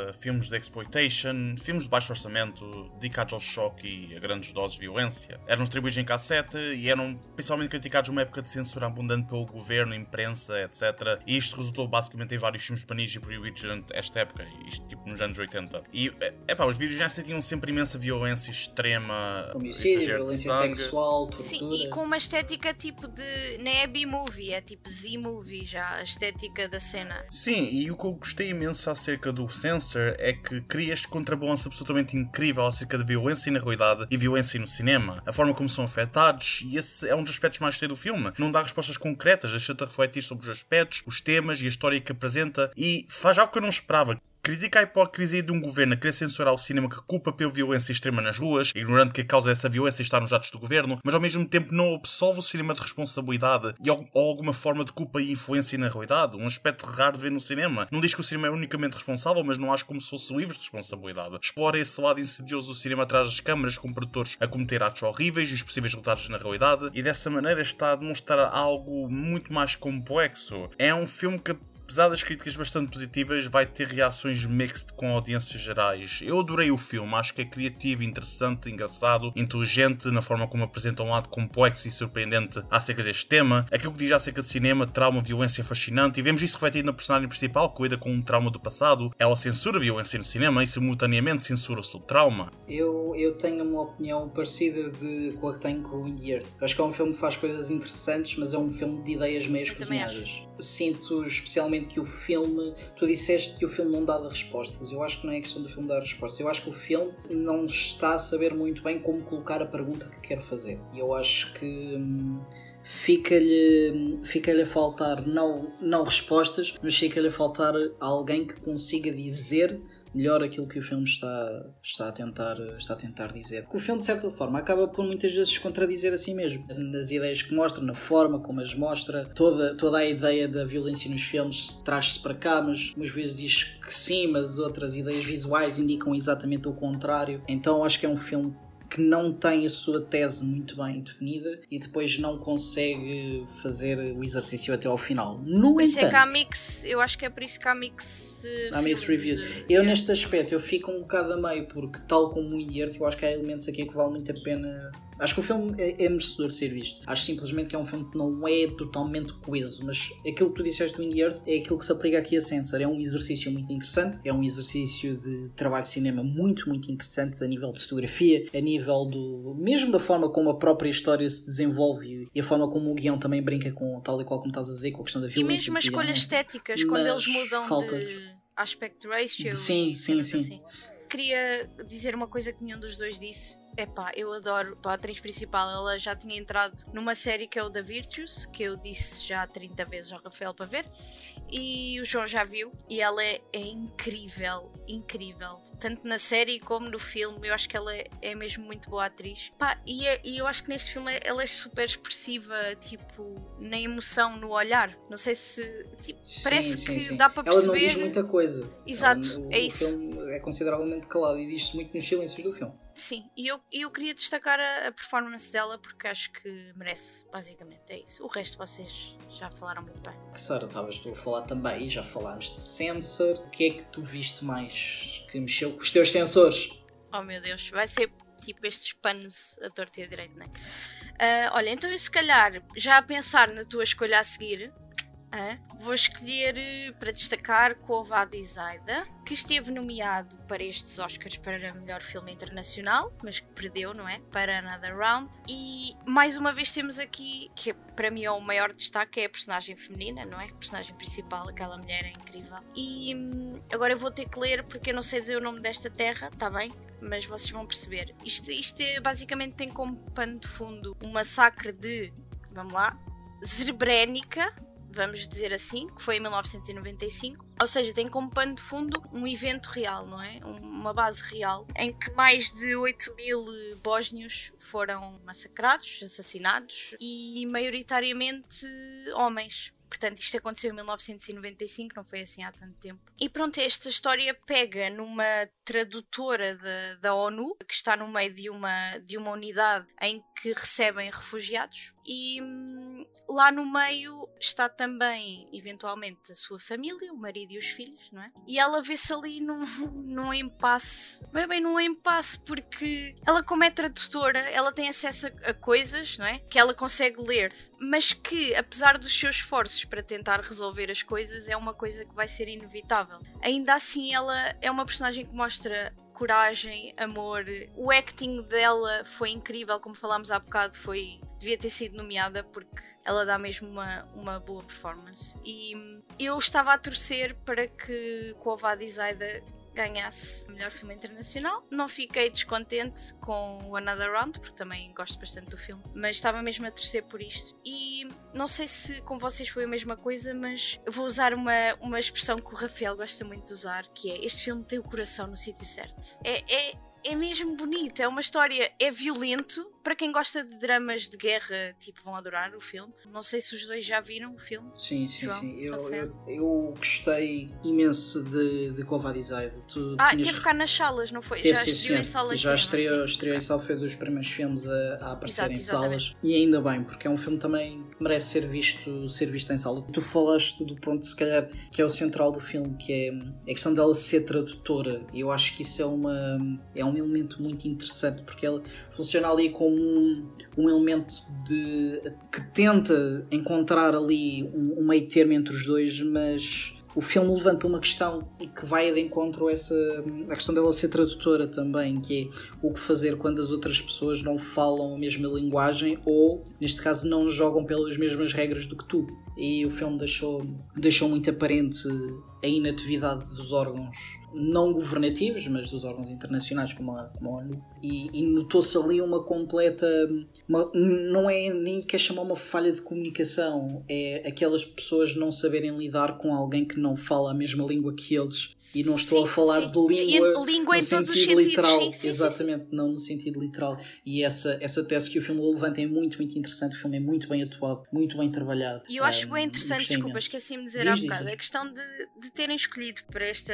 a filmes de exploitation, filmes de baixo orçamento, dedicados ao choque e a grandes doses de violência. Eram distribuídos em cassete e eram principalmente criticados numa época de censura abundante pelo governo, imprensa, etc. E isto resultou basicamente em vários filmes banidos e proibidos durante esta época, isto tipo nos anos 80. E, é pá, os vídeos nasty tinham sempre imensa violência extrema, Homicídio, violência sangue. sexual, tortura. Sim, e com uma estética tipo de. Não é B-movie, é tipo Z-movie já, a estética da cena. Sim, e o que eu gostei imenso acerca do Censor é que cria este contrabalanço absolutamente incrível acerca de violência na realidade e violência no cinema. A forma como são afetados, e esse é um dos aspectos mais gostei do filme. Não dá respostas concretas, deixa-te a refletir sobre os aspectos, os temas e a história que apresenta, e faz algo que eu não esperava. Critica a hipocrisia de um governo a querer censurar o cinema que culpa pela violência extrema nas ruas, ignorando que a causa dessa violência está nos atos do governo, mas ao mesmo tempo não absolve o cinema de responsabilidade e ou alguma forma de culpa e influência na realidade, um aspecto raro de ver no cinema. Não diz que o cinema é unicamente responsável, mas não age como se fosse livre de responsabilidade. Explora esse lado insidioso do cinema atrás das câmaras, com produtores a cometer atos horríveis e os possíveis resultados na realidade, e dessa maneira está a demonstrar algo muito mais complexo. É um filme que apesar das críticas bastante positivas, vai ter reações mixed com audiências gerais. Eu adorei o filme, acho que é criativo, interessante, engraçado, inteligente na forma como apresenta um lado complexo e surpreendente acerca deste tema. Aquilo que diz acerca de cinema, trauma, violência fascinante, e vemos isso refletido na personagem principal, que lida com um trauma do passado. Ela censura a violência no cinema e simultaneamente censura o seu trauma. Eu, eu tenho uma opinião parecida de, com a que tenho com o In the Earth. Acho que é um filme que faz coisas interessantes, mas é um filme de ideias meias cozinhadas. Sinto especialmente que o filme. Tu disseste que o filme não dava respostas. Eu acho que não é questão do filme dar respostas. Eu acho que o filme não está a saber muito bem como colocar a pergunta que quer fazer. E eu acho que. hum, Fica-lhe fica a faltar não, não respostas, mas fica-lhe a faltar alguém que consiga dizer melhor aquilo que o filme está, está, a tentar, está a tentar dizer. Porque o filme, de certa forma, acaba por muitas vezes contradizer a si mesmo. Nas ideias que mostra, na forma como as mostra, toda, toda a ideia da violência nos filmes traz-se para cá, mas umas vezes diz que sim, mas outras ideias visuais indicam exatamente o contrário. Então acho que é um filme que não tem a sua tese muito bem definida e depois não consegue fazer o exercício até ao final. No Por isso é entanto, que há mix, eu acho que é por isso que há mix de Há filmes reviews. de- Eu, Yeah. neste aspecto, eu fico um bocado a meio, porque, tal como o In Earth, eu acho que há elementos aqui que vale muito a pena. Acho que o filme é, é merecedor de ser visto. Acho simplesmente que é um filme que não é totalmente coeso, mas aquilo que tu disseste do In Earth é aquilo que se aplica aqui a Sensor. É um exercício muito interessante, é um exercício de trabalho de cinema muito, muito interessante a nível de fotografia, a nível do. mesmo da forma como a própria história se desenvolve e a forma como o guião também brinca com, tal e qual como estás a dizer, com a questão da E violência. mesmo as escolhas estéticas, quando Mas eles mudam falta- de aspect ratio. Sim, e sim, sim. assim. Queria dizer uma coisa que nenhum dos dois disse. Epá, eu adoro pá, a atriz principal. Ela já tinha entrado numa série que é o The Virtues, que eu disse já 30 vezes ao Rafael para ver. E o João já viu. E ela é, é incrível, incrível. Tanto na série como no filme. Eu acho que ela é, é mesmo muito boa atriz. Pá, e, é- e eu acho que neste filme ela é super expressiva, tipo, na emoção, no olhar. Não sei se. tipo, parece que dá para Ela não perceber. diz muita coisa. Exato, Ela- o, é isso. O filme é consideravelmente calado e diz-se muito nos silêncios do filme. Sim, e eu, eu queria destacar a, a performance dela porque acho que merece, basicamente. É isso. O resto vocês já falaram muito bem. Que Sara, estavas tu a falar também e já falámos de sensor. O que é que tu viste mais que mexeu com os teus sensores? Oh meu Deus, vai ser tipo estes panos a torta e a direito, não é? Ah, olha, então eu se calhar, já a pensar na tua escolha a seguir, ah, vou escolher eh, para destacar Covad Zaida, que esteve nomeado para estes Oscars para melhor filme internacional, mas que perdeu, não é? Para Another Round. E mais uma vez temos aqui, que para mim é o maior destaque, é a personagem feminina, não é? A personagem principal, aquela mulher é incrível. E hum, agora eu vou ter que ler porque eu não sei dizer o nome desta terra, tá bem? Mas vocês vão perceber. Isto, isto é, basicamente tem como pano de fundo um massacre de, vamos lá, Srebrenica, vamos dizer assim, que foi em 1995. Ou seja, tem como pano de fundo um evento real, não é? Um- Uma base real, em que mais de 8 mil bósnios foram massacrados, assassinados e maioritariamente homens. Portanto, isto aconteceu em 1995, não foi assim há tanto tempo. E pronto, esta história pega numa tradutora da, da ONU, que está no meio de uma, de uma unidade em que recebem refugiados, e hum, lá no meio está também, eventualmente, a sua família, o marido e os filhos, não é? E ela vê-se ali num, num impasse. Bem, bem, num impasse, porque ela, como é tradutora, ela tem acesso a, a coisas, não é? Que ela consegue ler, mas que, apesar dos seus esforços para tentar resolver as coisas, é uma coisa que vai ser inevitável. Ainda assim, ela é uma personagem que mostra coragem, amor. O acting dela foi incrível, como falámos há bocado, foi devia ter sido nomeada porque ela dá mesmo uma, uma boa performance. E eu estava a torcer para que Kovad Zaida ganhasse melhor filme internacional. Não fiquei descontente com o Another Round, porque também gosto bastante do filme, mas estava mesmo a torcer por isto. E não sei se com vocês foi a mesma coisa, mas vou usar uma, uma expressão que o Rafael gosta muito de usar, que é este filme tem o coração no sítio certo. É, é, é mesmo bonito, é uma história, é violento, para quem gosta de dramas de guerra, tipo, vão adorar o filme. Não sei se os dois já viram o filme. Sim, sim, João, sim. Eu, Rafael? eu, eu gostei imenso de, de. Tu Ah, tinhas- teve cá nas salas, não foi? Teve, já estreou em salas. Já estreou, estreou em sala, foi dos primeiros filmes a, a aparecer Exato, em exatamente. salas. E ainda bem, porque é um filme também que merece ser visto, ser visto em sala. Tu falaste do ponto, se calhar, que é o central do filme, que é a questão dela ser tradutora. Eu acho que isso é, uma, é um elemento muito interessante, porque ela funciona ali como um, um elemento de, que tenta encontrar ali um, um meio termo entre os dois, mas o filme levanta uma questão e que vai de encontro a essa a questão dela ser tradutora também, que é o que fazer quando as outras pessoas não falam a mesma linguagem ou, neste caso, não jogam pelas mesmas regras do que tu. E o filme deixou, deixou muito aparente a inatividade dos órgãos não governativos, mas dos órgãos internacionais como a, como a ONU. E, e notou-se ali uma completa. uma- não é nem quer chamar uma falha de comunicação, é aquelas pessoas não saberem lidar com alguém que não fala a mesma língua que eles. E não estou Sim, a falar sim. de língua. E língua no em todos os sentido literal, sim, sim, exatamente, não no sentido literal. E essa, essa tese que o filme levanta é muito, muito interessante. O filme é muito bem atuado, muito bem trabalhado. E eu acho Ah, bem interessante, desculpa, esqueci-me de dizer Diz, há bocado, diz. a questão de, de terem escolhido para esta.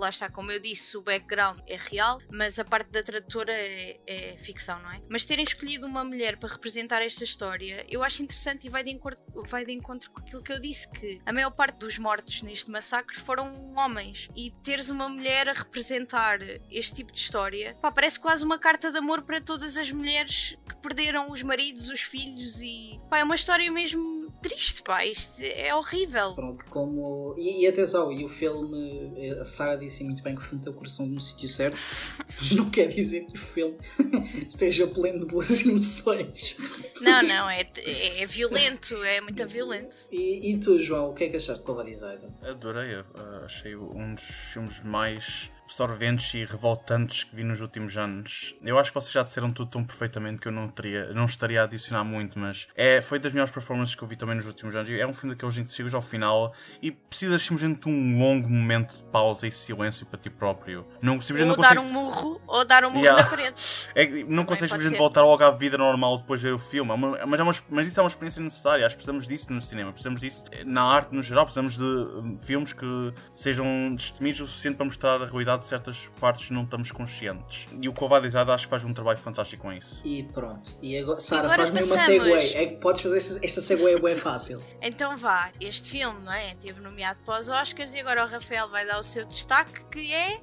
Lá está, como eu disse, o background é real, mas a parte da tradutora é, é ficção, não é? Mas terem escolhido uma mulher para representar esta história, eu acho interessante e vai de, encontro, vai de encontro com aquilo que eu disse: que a maior parte dos mortos neste massacre foram homens. E teres uma mulher a representar este tipo de história, pá, parece quase uma carta de amor para todas as mulheres que perderam os maridos, os filhos e. pá, é uma história mesmo triste, pá, isto é horrível. Pronto, como. E, e atenção, e o filme, a Sara disse muito bem que o filme tem o coração no sítio certo, mas não quer dizer que o filme esteja pleno de boas emoções. Não, não, é, é, é violento, é muito violento. E, e tu, João, o que é que achaste de Covadizade? Adorei, uh, achei um dos filmes mais absorventes e revoltantes que vi nos últimos anos. Eu acho que vocês já disseram tudo tão perfeitamente que eu não teria, não estaria a adicionar muito, mas é, foi das melhores performances que eu vi também nos últimos anos. É um filme daqueles em que chegas ao final e precisas simplesmente de um longo momento de pausa e silêncio para ti próprio. Não, simplesmente Ou não dar consegue- um murro, ou dar um murro Yeah. na parede. é não consegues simplesmente ser. voltar logo à vida normal depois de ver o filme. É mas, é uma, mas isso é uma experiência necessária. Acho que precisamos disso no cinema. Precisamos disso na arte no geral. Precisamos de hum, filmes que sejam destemidos o suficiente para mostrar a realidade de certas partes que não estamos conscientes. E o Covadizade acho que faz um trabalho fantástico com isso. E pronto. E agora, Sara, faz-me uma segue. É que podes fazer esta, esta segue é bem fácil. Então vá, este filme, não é? Teve nomeado para os Oscars e agora o Rafael vai dar o seu destaque, que é.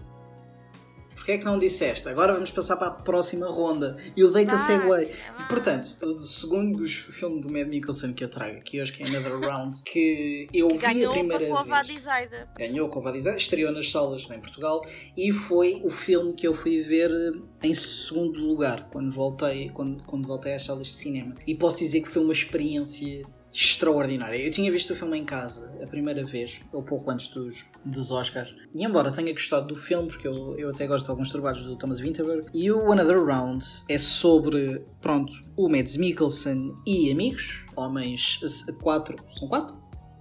Porquê é que não disseste? Agora vamos passar para a próxima ronda. E eu dei-te a Vai, segue. Portanto, o segundo dos filmes do Mad Mikkelsen que eu trago aqui hoje, que é Another Round, que eu Que vi a ganhou primeira para o vez. Vadizaida. Ganhou com o Vadizaida, estreou nas salas em Portugal e foi o filme que eu fui ver eh, em segundo lugar quando voltei, quando, quando voltei às salas de cinema. E posso dizer que foi uma experiência extraordinária. Eu tinha visto o filme em casa a primeira vez, ou pouco antes dos, dos Oscars. E embora tenha gostado do filme, porque eu, eu até gosto de alguns trabalhos do Thomas Winterberg, e o Another Round é sobre, pronto, o Mads Mikkelsen e amigos, homens, quatro, são quatro?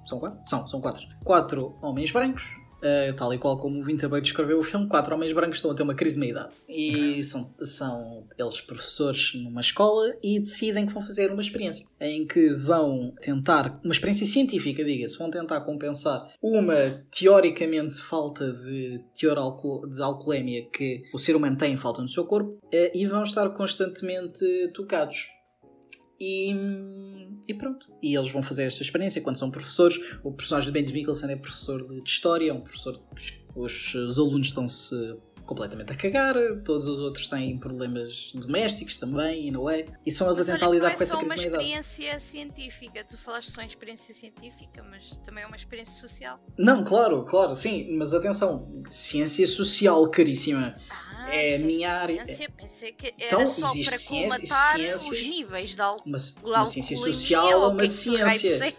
São quatro? São, são quatro. Quatro homens brancos, eh, tal e qual como o Winterberg descreveu o filme, quatro homens brancos estão a ter uma crise de meia-idade. E são, são eles professores numa escola e decidem que vão fazer uma experiência em que vão tentar, uma experiência científica, diga-se, vão tentar compensar uma teoricamente falta de teor de alcoolemia que o ser humano tem falta no seu corpo eh, e vão estar constantemente tocados. E, e pronto. E eles vão fazer esta experiência quando são professores. O personagem de Benji Mikkelsen é professor de história, é um professor. Os, os alunos estão-se completamente a cagar, todos os outros têm problemas domésticos também, in a way. E são eles Mas a tentar não lidar é com essa crise uma de meia-idade. experiência científica. Tu falaste só em experiência científica, mas também é uma experiência social. Não, claro, claro, sim, mas atenção, ciência social, caríssima. Ah, É a minha área. Ciência, pensei que era Então, só para colmatar ciências- os níveis de álcool. Uma, uma ciência social é uma é ciência.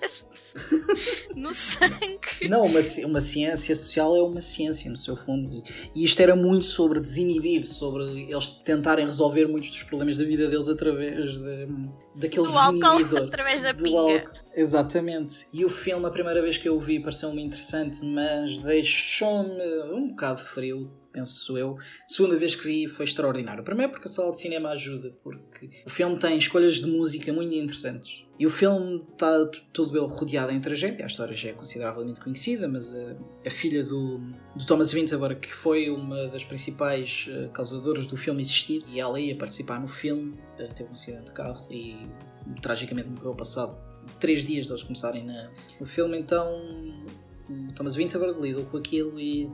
no sangue. Não, uma, uma ciência social é uma ciência, no seu fundo. E, e isto era muito sobre desinibir, sobre eles tentarem resolver muitos dos problemas da vida deles através de, daquele Do álcool, através da pinga. álcool. Exatamente. E o filme, a primeira vez que eu o vi, pareceu-me interessante, mas deixou-me um bocado frio penso eu. A segunda vez que vi foi extraordinário. Primeiro porque a sala de cinema ajuda, porque o filme tem escolhas de música muito interessantes. E o filme está todo ele rodeado em tragédia. A história já é consideravelmente conhecida, mas a, a filha do, do, Thomas Winterberg, que foi uma das principais uh, causadoras do filme existir, e ela ia participar no filme, uh, teve um acidente de carro e tragicamente morreu passado três dias de eles começarem na, no filme. Então, Thomas Winterberg lidou com aquilo e eh,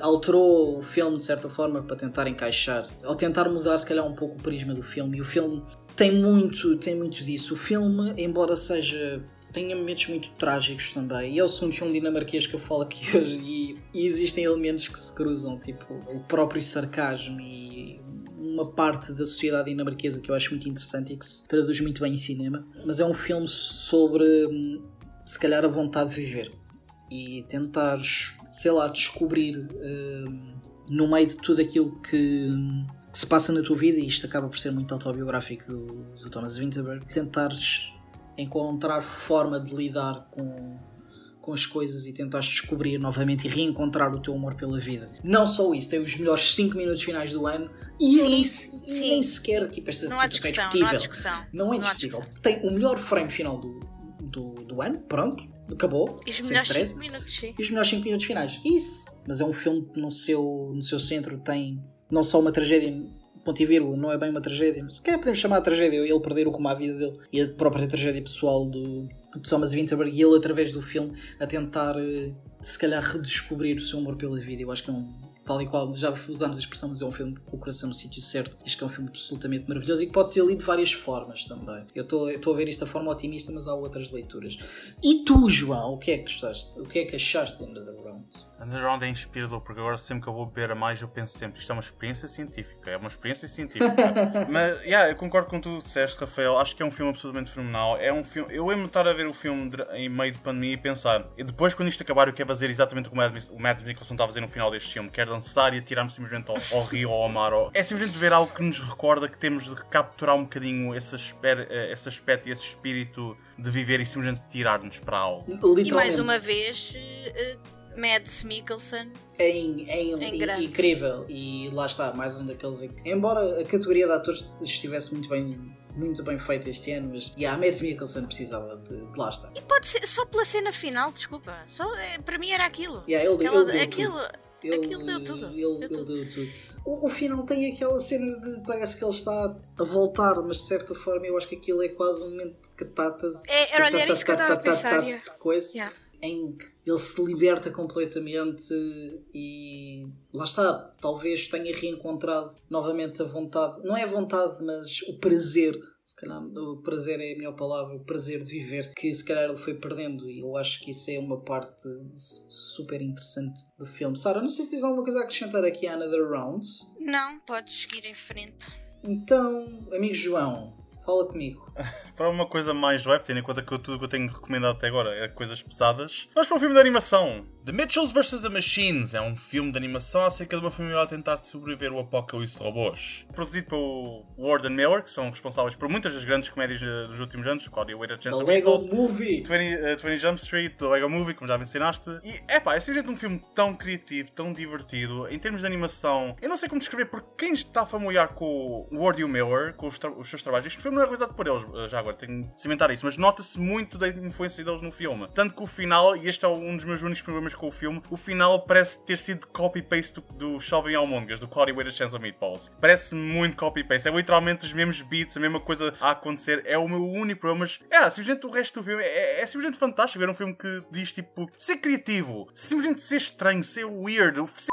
alterou o filme de certa forma para tentar encaixar, ou tentar mudar se calhar um pouco o prisma do filme. E o filme tem muito, tem muito disso. O filme, embora seja tenha momentos muito trágicos também. E é o segundo filme dinamarquês que eu falo aqui hoje e, e existem elementos que se cruzam, tipo o próprio sarcasmo e uma parte da sociedade dinamarquesa que eu acho muito interessante e que se traduz muito bem em cinema. Mas é um filme sobre, hum, se calhar, a vontade de viver e tentares sei lá, descobrir uh, no meio de tudo aquilo que, que, se passa na tua vida, e isto acaba por ser muito autobiográfico do, do Thomas Winterberg, tentares encontrar forma de lidar com, com as coisas e tentares descobrir novamente e reencontrar o teu amor pela vida. Não só isso, tem os melhores 5 minutos finais do ano e sim, nem, sim. nem sequer tipo, esta não há discussão, não há discussão. Não é discutível. Tem o melhor frame final do, do, do ano, pronto, acabou. E os melhores 5 minutos, sim. E os melhores 5 minutos finais. Isso! Mas é um filme que no seu, no seu centro tem não só uma tragédia, ponto e vírgula, não é bem uma tragédia, mas se calhar podemos chamar a tragédia, ele perder o rumo à vida dele e a própria tragédia pessoal do, do Thomas Winterberg e ele através do filme a tentar eh, se calhar redescobrir o seu amor pela vida. Eu acho que é um tal e qual, já usámos a expressão, mas é um filme com o coração no sítio certo. Acho que é um filme absolutamente maravilhoso e que pode ser lido de várias formas também. Eu estou a ver isto da forma otimista, mas há outras leituras. E tu, João, o que é que gostaste? O que é que achaste de Underground? Underground é inspirador, porque agora sempre que eu vou beber a mais, eu penso sempre isto é uma experiência científica. É uma experiência científica. mas, yeah, eu concordo com tudo que disseste, Rafael. Acho que é um filme absolutamente fenomenal. É um filme. Eu ia-me estar a ver o filme em meio de pandemia e pensar, e depois, quando isto acabar, eu quero fazer exatamente o que o Mads Mikkelsen está a fazer no final deste filme. Quero dançar e atirar-me simplesmente ao, ao, rio ou ao mar. Ou... É simplesmente ver algo que nos recorda que temos de capturar um bocadinho esse, eh, esse aspecto e esse espírito de viver e simplesmente tirar-nos para algo. E mais uma vez, uh, Mads Mikkelsen. É, é, é incrível. E lá está, mais um daqueles. Embora a categoria de atores estivesse muito bem muito bem feita este ano, mas yeah, a Mads Mikkelsen precisava de, de, lá estar. E pode ser só pela cena final, desculpa. Só, para mim era aquilo. Yeah, ele, Aquela, ele aquilo, ele, aquilo deu tudo. Ele deu, tudo. deu tudo. O, o, final tem aquela cena de parece que ele está a voltar, mas de certa forma eu acho que aquilo é quase um momento de catatas. É, era, olha, era isso que eu estava a pensar. Coisa. Yeah em que ele se liberta completamente e lá está, talvez tenha reencontrado novamente a vontade, não é a vontade, mas o prazer, se calhar o prazer é a melhor palavra, o prazer de viver, que se calhar ele foi perdendo e eu acho que isso é uma parte super interessante do filme. Sara, não sei se tens alguma coisa a acrescentar aqui a Another Round. Não, podes seguir em frente. Então, amigo João, fala comigo. para uma coisa mais leve, tendo em conta que tudo que eu tenho recomendado até agora é coisas pesadas, vamos para um filme de animação. The Mitchells vs. The Machines é um filme de animação acerca de uma família a tentar sobreviver ao apocalipse de robôs. Produzido pelo Lord and Miller, que são responsáveis por muitas das grandes comédias dos últimos anos, Claudia Waiter Chance The Lego Movie, 20, uh, 20 Jump Street, The Lego Movie, como já mencionaste. E é pá, é simplesmente um filme tão criativo, tão divertido, em termos de animação. Eu não sei como descrever, porque quem está familiar com o Lord e o Miller, com os, os seus trabalhos, este filme não é realizado por eles, eh, já agora, tenho de cimentar isso, mas nota-se muito da influência deles no filme. Tanto que o final, e este é um dos meus únicos problemas com o filme, o final parece ter sido copy-paste do, do Shelvin Almongas, do Cody with a Chance of Meatballs. Parece muito copy-paste. É literalmente os mesmos beats, a mesma coisa a acontecer. É o meu único problema, mas é, simplesmente o resto do filme é, é simplesmente fantástico ver um filme que diz tipo ser criativo, simplesmente ser estranho, ser weird, ser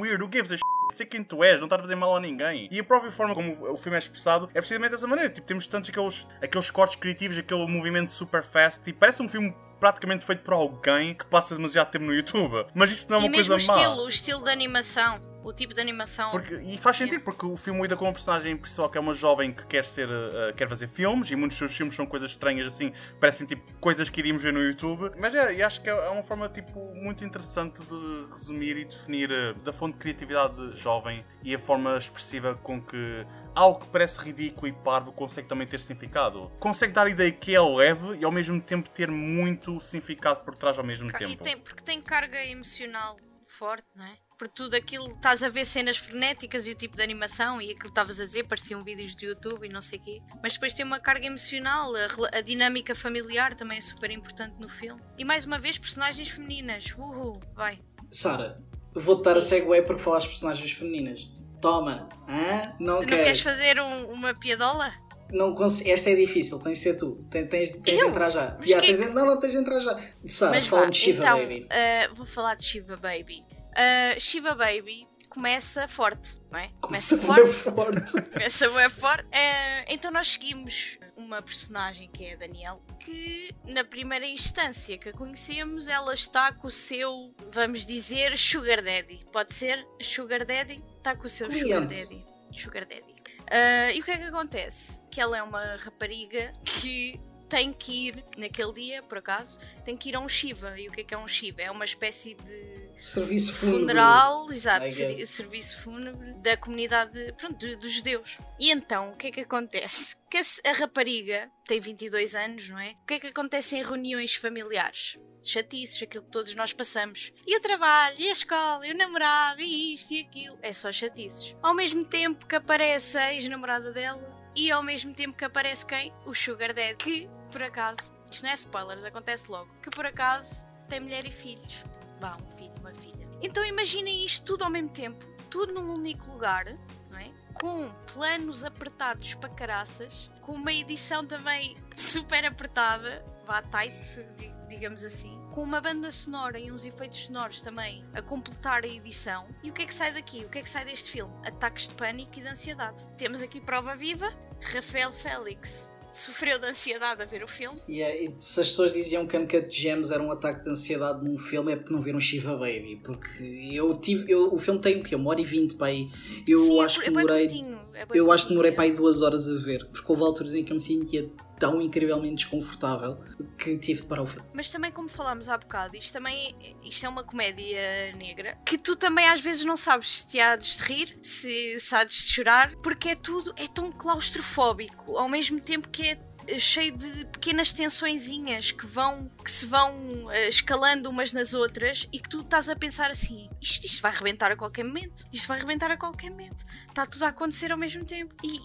weird, who gives a shit? Ser quem tu és, não estar a fazer mal a ninguém. E a própria forma como o filme é expressado é precisamente dessa maneira. Tipo, temos tantos aqueles, aqueles cortes criativos, aquele movimento super fast. Tipo, parece um filme praticamente feito por alguém que passa demasiado tempo no YouTube. Mas isso não é uma e coisa má. Estilo, o estilo de animação, o tipo de animação. Porque, e faz sentido, porque o filme lida com uma personagem principal que é uma jovem que quer ser, uh, quer fazer filmes e muitos dos seus filmes são coisas estranhas assim, parecem tipo coisas que iríamos ver no YouTube. Mas é, e acho que é uma forma tipo muito interessante de resumir e definir uh, da fonte de criatividade jovem e a forma expressiva com que algo que parece ridículo e parvo consegue também ter significado. Consegue dar a ideia que é leve e ao mesmo tempo ter muito significado por trás ao mesmo E tempo. tem, porque tem carga emocional forte, não é? Por tudo aquilo, estás a ver cenas frenéticas e o tipo de animação e aquilo que estavas a dizer, pareciam vídeos de YouTube e não sei o quê. Mas depois tem uma carga emocional, a, a dinâmica familiar também é super importante no filme. E mais uma vez, personagens femininas. Uhul, vai. Sara, vou-te dar a segue porque falaste de personagens femininas. Toma, hã? Não, Não queres? queres fazer um- uma piadola? Não cons- Esta é difícil, tens de ser tu. Tens, tens, tens de entrar já. Já, quem- tens de- Não, não, tens de entrar já. Sara, fala-me vá, de Shiva então, Baby. ah, vou falar de Shiva Baby. Ah, Shiva Baby começa forte, não é? Começa forte. bem forte. Essa é forte. Eh, então nós seguimos uma personagem que é a Danielle, que na primeira instância que a conhecemos, ela está com o seu, vamos dizer, Sugar Daddy. Pode ser? Sugar Daddy? Está com o seu Sugar Cliente. Daddy. Sugar Daddy. Ah, e o que é que acontece? Que ela é uma rapariga que tem que ir, naquele dia, por acaso, tem que ir a um Shiva. E o que é que é um Shiva? É uma espécie de Serviço fúnebre. funeral, exato, ser- serviço fúnebre da comunidade pronto, dos judeus. E então, o que é que acontece? Que a rapariga tem 22 anos, não é? O que é que acontece em reuniões familiares? Chatices, aquilo que todos nós passamos. E o trabalho, e a escola, e o namorado, e isto e aquilo. É só chatices. Ao mesmo tempo que aparece a ex-namorada dela, e ao mesmo tempo que aparece quem? O Sugar Daddy. Que, por acaso, isto não é spoilers, acontece logo. Que por acaso tem mulher e filhos. Vá, um filho, uma filha. Então imaginem isto tudo ao mesmo tempo, tudo num único lugar, não é? Com planos apertados para caraças, com uma edição também super apertada, vá tight, di- digamos assim, com uma banda sonora e uns efeitos sonoros também a completar a edição. E o que é que sai daqui? O que é que sai deste filme? Ataques de pânico e de ansiedade. Temos aqui prova viva, Rafael Félix sofreu de ansiedade a ver o filme. E, é- e se as pessoas diziam que Uncut Gems era um ataque de ansiedade num filme é porque não viram Shiva Baby. Porque eu tive. Eu, o filme tem o quê? Uma hora e vinte para aí. Eu Sim, acho é, que demorei. curtinho, é Eu acho que demorei curtinho. para aí duas horas a ver. Porque houve alturas em que eu me sentia tão incrivelmente desconfortável que tive de parar o filme. Mas também, como falámos há bocado, isto também isto é uma comédia negra que tu também às vezes não sabes se te há de rir, se, se há de chorar, porque é tudo, é tão claustrofóbico, ao mesmo tempo que é cheio de pequenas tensõezinhas que vão que se vão eh, escalando umas nas outras e que tu estás a pensar assim isto, isto vai arrebentar a qualquer momento isto vai arrebentar a qualquer momento está tudo a acontecer ao mesmo tempo. E,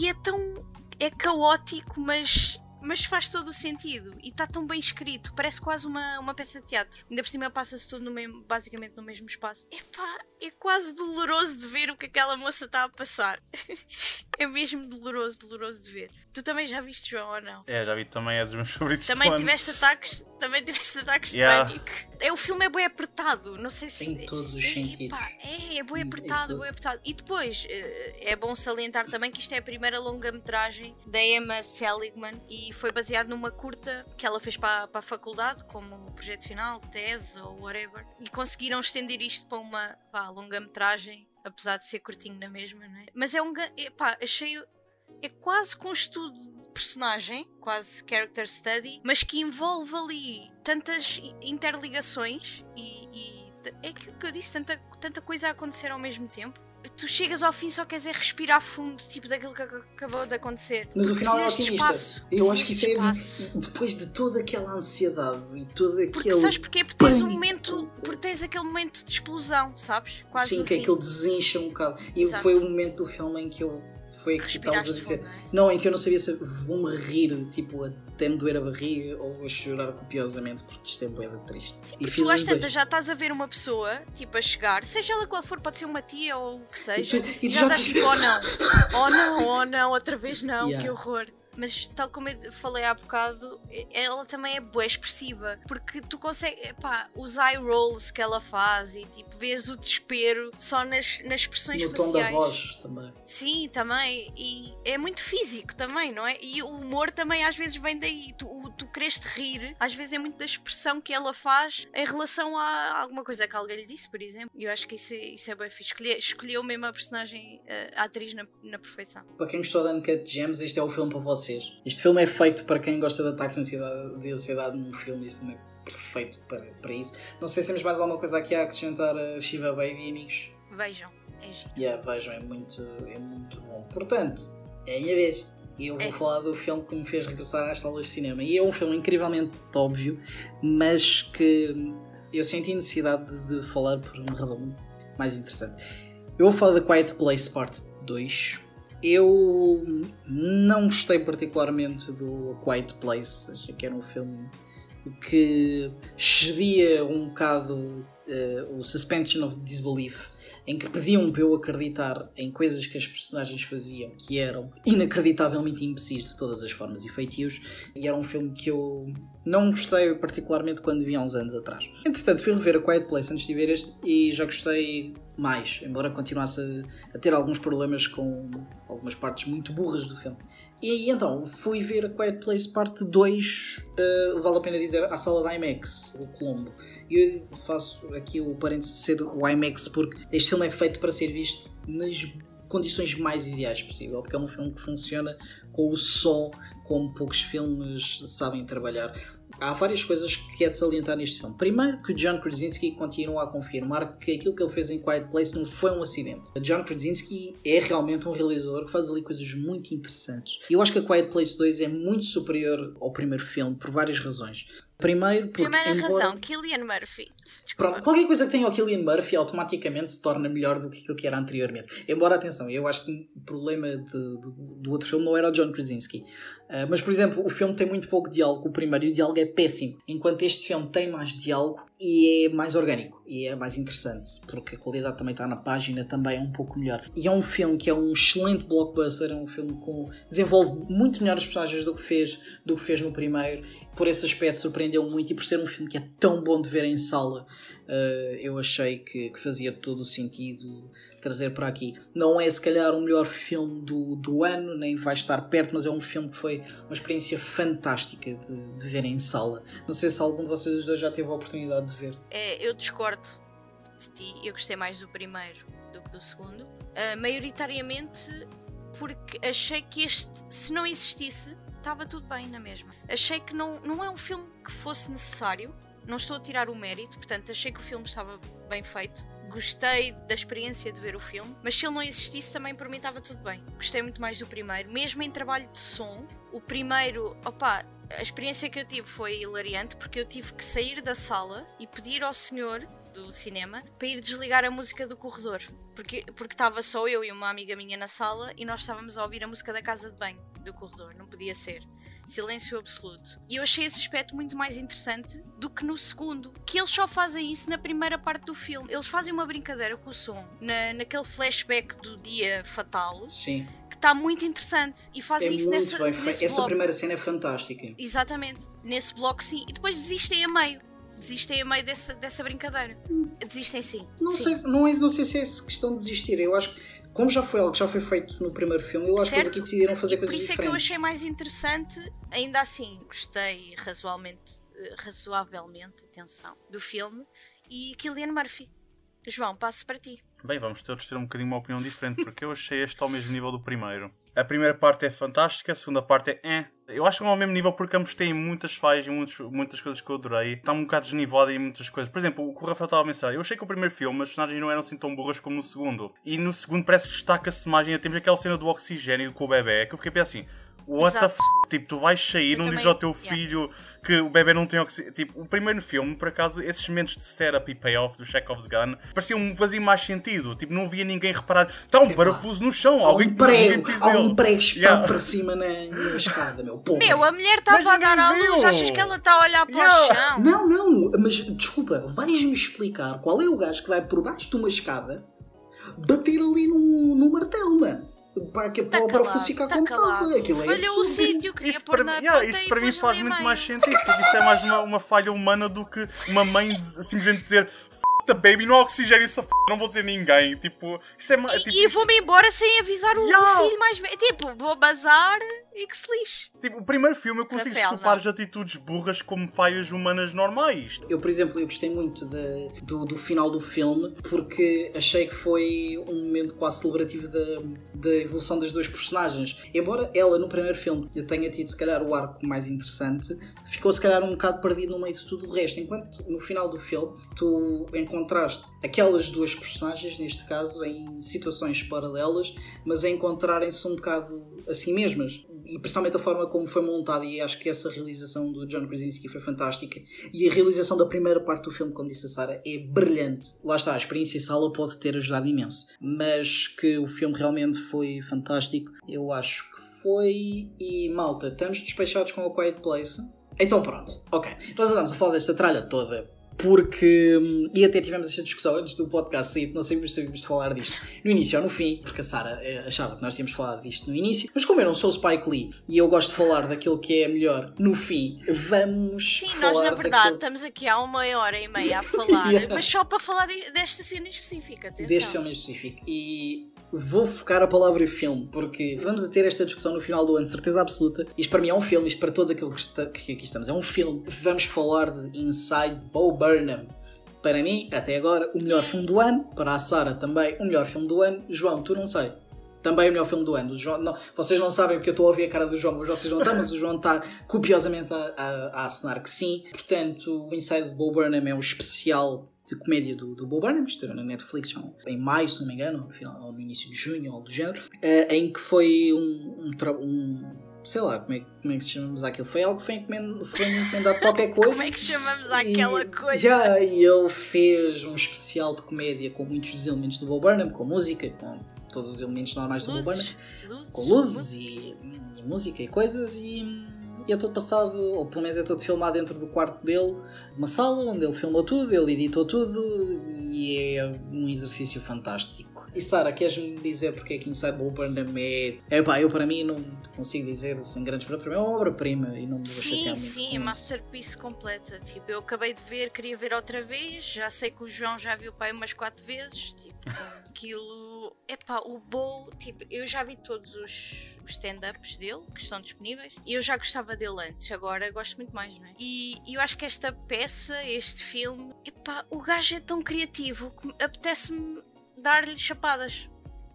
e é tão é caótico mas mas faz todo o sentido e está tão bem escrito, parece quase uma, uma peça de teatro. Ainda por cima passa-se tudo no mesmo, basicamente no mesmo espaço. Epá, é quase doloroso de ver o que aquela moça está a passar. é mesmo doloroso, doloroso de ver. Tu também já viste, João, ou não? É, já vi também, é dos meus favoritos. Também tiveste ataques, também tiveste ataques Yeah. de pânico. É, o filme é bem apertado, não sei se. Em todos os é, sentidos. epá, é, é bem Em apertado, bem apertado. E depois, eh, é bom salientar também que isto é a primeira longa-metragem da Emma Seligman e foi baseado numa curta que ela fez para, para a faculdade, como projeto final, tese ou whatever. E conseguiram estender isto para uma longa-metragem, apesar de ser curtinho na mesma, é? Mas é um. Epá, achei. É quase com um estudo de personagem, quase character study, mas que envolve ali tantas interligações e, e é aquilo que eu disse, tanta, tanta coisa a acontecer ao mesmo tempo. Tu chegas ao fim e só queres é respirar fundo, tipo daquilo que ac- acabou de acontecer. Mas o final é otimista. espaço, Eu acho que isso é. Depois de toda aquela ansiedade e todo aquele. Porque sabes porquê? Porque tens um momento, porque tens aquele momento de explosão, sabes? Quase Sim, que fim. aquilo desincha um bocado. E Exato. foi o momento do filme em que eu. Foi que estavas a dizer. fundo, não é? Não, em que eu não sabia se vou-me rir, tipo, até me doer a barriga ou vou chorar copiosamente porque isto é boeda triste. Sim, e tu às tantas já estás a ver uma pessoa, tipo, a chegar, seja ela qual for, pode ser uma tia ou o que E seja, tu- e, e tu já já estás tipo, oh não, oh não, oh não, outra vez não, Yeah. que horror. Mas tal como eu falei há bocado, ela também é boa expressiva, porque tu consegues, pá, os eye rolls que ela faz e tipo, vês o desespero só nas, nas expressões No tom faciais. da voz também. Sim, também. E é muito físico também, não é? E o humor também às vezes vem daí. Tu, o- tu queres te rir, às vezes é muito da expressão que ela faz em relação a alguma coisa que alguém lhe disse, por exemplo. E eu acho que isso é, isso é bem fixe. Escolhe- escolheu mesmo a personagem, eh, a atriz na, na perfeição. Para quem gostou de Uncut Gems, este é o filme para vocês. Este filme é feito para quem gosta de ataques de ansiedade, de ansiedade num filme. Este filme é perfeito para, para isso. Não sei se temos mais alguma coisa aqui a acrescentar a Shiva Baby, amigos. Vejam. É giro. Yeah, vejam, é muito, é muito bom. Portanto, é a minha vez. E eu vou É. falar do filme que me fez regressar às salas de cinema. E é um filme incrivelmente óbvio, mas que eu senti necessidade de, de falar por uma razão mais interessante. Eu vou falar da Quiet Place Part 2. Eu não gostei particularmente do A Quiet Place. Achei que era um filme que excedia um bocado eh, o suspension of disbelief em que pediam para eu acreditar em coisas que as personagens faziam que eram inacreditavelmente imbecis de todas as formas e feitios e era um filme que eu não gostei particularmente quando vi há uns anos atrás. Entretanto, fui rever a Quiet Place antes de ver este e já gostei mais, embora continuasse a, ter alguns problemas com algumas partes muito burras do filme. E então, fui ver a Quiet Place parte 2, eh, vale a pena dizer, à sala da IMAX, o Colombo. E eu faço aqui o parênteses de ser o IMAX porque este filme é feito para ser visto nas condições mais ideais possível, porque é um filme que funciona com o som como poucos filmes sabem trabalhar. Há várias coisas que é de salientar neste filme. Primeiro, que John Krasinski continua a confirmar que aquilo que ele fez em Quiet Place não foi um acidente. John Krasinski é realmente um realizador que faz ali coisas muito interessantes. E eu acho que a Quiet Place 2 é muito superior ao primeiro filme por várias razões. Primeiro, porque. Primeira embora- razão, Killian Murphy. Desculpa. Pronto, qualquer coisa que tenha o Killian Murphy automaticamente se torna melhor do que aquilo que era anteriormente. Embora, atenção, eu acho que o problema de- do, do outro filme não era o John Krasinski. Ah, mas, por exemplo, o filme tem muito pouco diálogo, o primeiro, e o diálogo é péssimo. Enquanto este filme tem mais diálogo e é mais orgânico e é mais interessante, porque a qualidade também está na página, também é um pouco melhor. E é um filme que é um excelente blockbuster, é um filme com desenvolve muito melhor os personagens do que fez, do que fez no primeiro. Por esse aspecto surpreendeu muito e por ser um filme que é tão bom de ver em sala, Uh, eu achei que, que fazia todo o sentido trazer para aqui. Não é se calhar o melhor filme do, do ano, nem vai estar perto, mas é um filme que foi uma experiência fantástica de, de ver em sala. Não sei se algum de vocês dois já teve a oportunidade de ver. É, eu discordo de ti. Eu gostei mais do primeiro do que do segundo. Ah, maioritariamente porque achei que este, se não existisse, estava tudo bem na mesma. Achei que não, não é um filme que fosse necessário. Não estou a tirar o mérito, portanto, achei que o filme estava bem feito. Gostei da experiência de ver o filme, mas se ele não existisse, também por mim estava tudo bem. Gostei muito mais do primeiro, mesmo em trabalho de som. O primeiro, opa, a experiência que eu tive foi hilariante porque eu tive que sair da sala e pedir ao senhor do cinema para ir desligar a música do corredor. Porque porque estava só eu e uma amiga minha na sala e nós estávamos a ouvir a música da casa de banho do corredor. Não podia ser. Silêncio absoluto. E eu achei esse aspecto muito mais interessante do que no segundo. Que eles só fazem isso na primeira parte do filme. Eles fazem uma brincadeira com o som. Na, naquele flashback do dia fatal. Sim, Que está muito interessante. E fazem é isso nessa, bem. Essa bloco. primeira cena é fantástica. Exatamente. Nesse bloco, sim. E depois desistem a meio. Desistem a meio dessa, dessa brincadeira. Desistem sim. Não sim. sei, não, é, não sei se é essa questão de desistir. Eu acho que, como já foi algo que já foi feito no primeiro filme, eu acho que eles Certo. aqui decidiram fazer E por coisas isso é que eu diferentes. achei mais interessante, ainda assim, gostei razoavelmente, eh, razoavelmente atenção, do filme e Killian Murphy. João, passo para ti. Bem, vamos todos ter um bocadinho uma opinião diferente, porque eu achei este ao mesmo nível do primeiro. A primeira parte é fantástica, a segunda parte é eh. Eu acho que não é ao mesmo nível porque ambos têm muitas falhas e muitos- muitas coisas que eu adorei. Está um bocado desnivelado em muitas coisas. Por exemplo, o que o Rafael estava a mencionar. Eu achei que o primeiro filme as personagens não eram assim tão burras como no segundo. E no segundo parece que destaca-se mais. Ainda temos aquela cena do oxigênio com o bebê que eu fiquei a pensar assim. What the Exato. f... Tipo, tu vais sair, Eu não dizes também- ao teu yeah. Que o bebê não tem oxigênio. Tipo, o primeiro filme, por acaso, esses momentos de setup e payoff do Chekhov's Gun pareciam faziam mais sentido. Tipo, não via ninguém reparar. Está um parafuso no chão, Há alguém um que prego, pisa há um prego Yeah. para cima na, na escada, meu. Porra. Meu, a mulher estava a dar à luz, achas que ela está a olhar para Yeah. o chão? Não, não, mas desculpa, vais-me explicar qual é o gajo que vai por baixo de uma escada bater ali no, no martelo, mano. Para, que, Tá para o calado, ficar tá como calado. estava. Aquilo é Falhou o absurdo. sítio, queria Isso pôr para, na mim, yeah, isso para mim faz muito meio. mais sentido, porque isso é mais uma, uma falha humana do que uma mãe simplesmente dizer the baby, não oxigênio, essa f... não vou dizer ninguém. Tipo, isso é mais. E, Tipo, e vou-me embora sem avisar o, o Yeah. filho mais velho. Tipo, vou bazar e que se lixe. tipo, o primeiro filme eu consigo Rafael, desculpar não. as atitudes burras como falhas humanas normais. Eu, por exemplo, eu gostei muito da- do, do final do filme porque achei que foi um momento quase celebrativo da, da evolução das duas personagens. Embora ela no primeiro filme tenha tido se calhar o arco mais interessante, ficou se calhar um bocado perdido no meio de tudo o resto. Enquanto no final do filme tu encontraste aquelas duas personagens, neste caso, em situações paralelas, mas a encontrarem-se um bocado a si mesmas e principalmente a forma como foi montada e acho que essa realização do John Krasinski foi fantástica e a realização da primeira parte do filme, como disse a Sara, é brilhante. Lá está, a experiência sala pode ter ajudado imenso, mas que o filme realmente foi fantástico, eu acho que foi e malta, estamos despechados com a Quiet Place. Então pronto, ok. Nós andamos a falar desta tralha toda porque. hum, E até tivemos esta discussão antes do podcast sair, não sabíamos se sabíamos falar disto no início ou no fim, porque a Sara eh, achava que nós tínhamos falado disto no início. Mas como eu não sou o Spike Lee e eu gosto de falar daquilo que é melhor no fim, vamos. Sim, nós na verdade daquilo- estamos aqui há uma hora e meia a falar, Yeah. mas só para falar de- desta cena específica. Atenção. deste filme em específico. E vou focar a palavra filme, porque vamos a ter esta discussão no final do ano, certeza absoluta. Isto para mim é um filme, isto para todos aqueles que, está- que aqui estamos, é um filme. Vamos falar de Inside Bo Burnham. Para mim, até agora, o melhor filme do ano. Para a Sara também, o melhor filme do ano. João, tu não sei. Também o melhor filme do ano. João, não, vocês não sabem porque eu estou a ouvir a cara do João, mas vocês não estão, mas o João está copiosamente a, a, a assinar que sim. Portanto, o Inside Bo Burnham é o especial de comédia do, do Bo Burnham, que estreou na Netflix em maio, se não me engano, no final, ou no início de junho, ou do género, eh, em que foi um, um, um- sei lá, como é, como é que se chamamos aquilo? Foi algo que foi encomendado, foi encomendado qualquer coisa. Como é que chamamos aquela coisa? Já, e ele fez um especial de comédia com muitos dos elementos do Bo Burnham, com música, com todos os elementos normais do Bo Burnham Luzes, luzes, com luzes e, e música e coisas e, e é todo passado, ou pelo menos é todo filmado dentro do quarto dele, uma sala onde ele filmou tudo, ele editou tudo e é um exercício fantástico. E Sara, queres-me dizer porque é que Inside Bo Burnham é... é pá, eu para mim não consigo dizer sem grandes mim é uma obra-prima e não me Sim, muito sim, com é masterpiece completa. Tipo, eu acabei de ver, queria ver outra vez. Já sei que o João já viu o pai umas quatro vezes. Tipo, aquilo. Epá, o Bo, tipo, eu já vi todos os, os stand-ups dele que estão disponíveis e eu já gostava dele antes, agora gosto muito mais, não é? E, e eu acho que esta peça, este filme, epá, o gajo é tão criativo que me- apetece-me dar-lhe chapadas.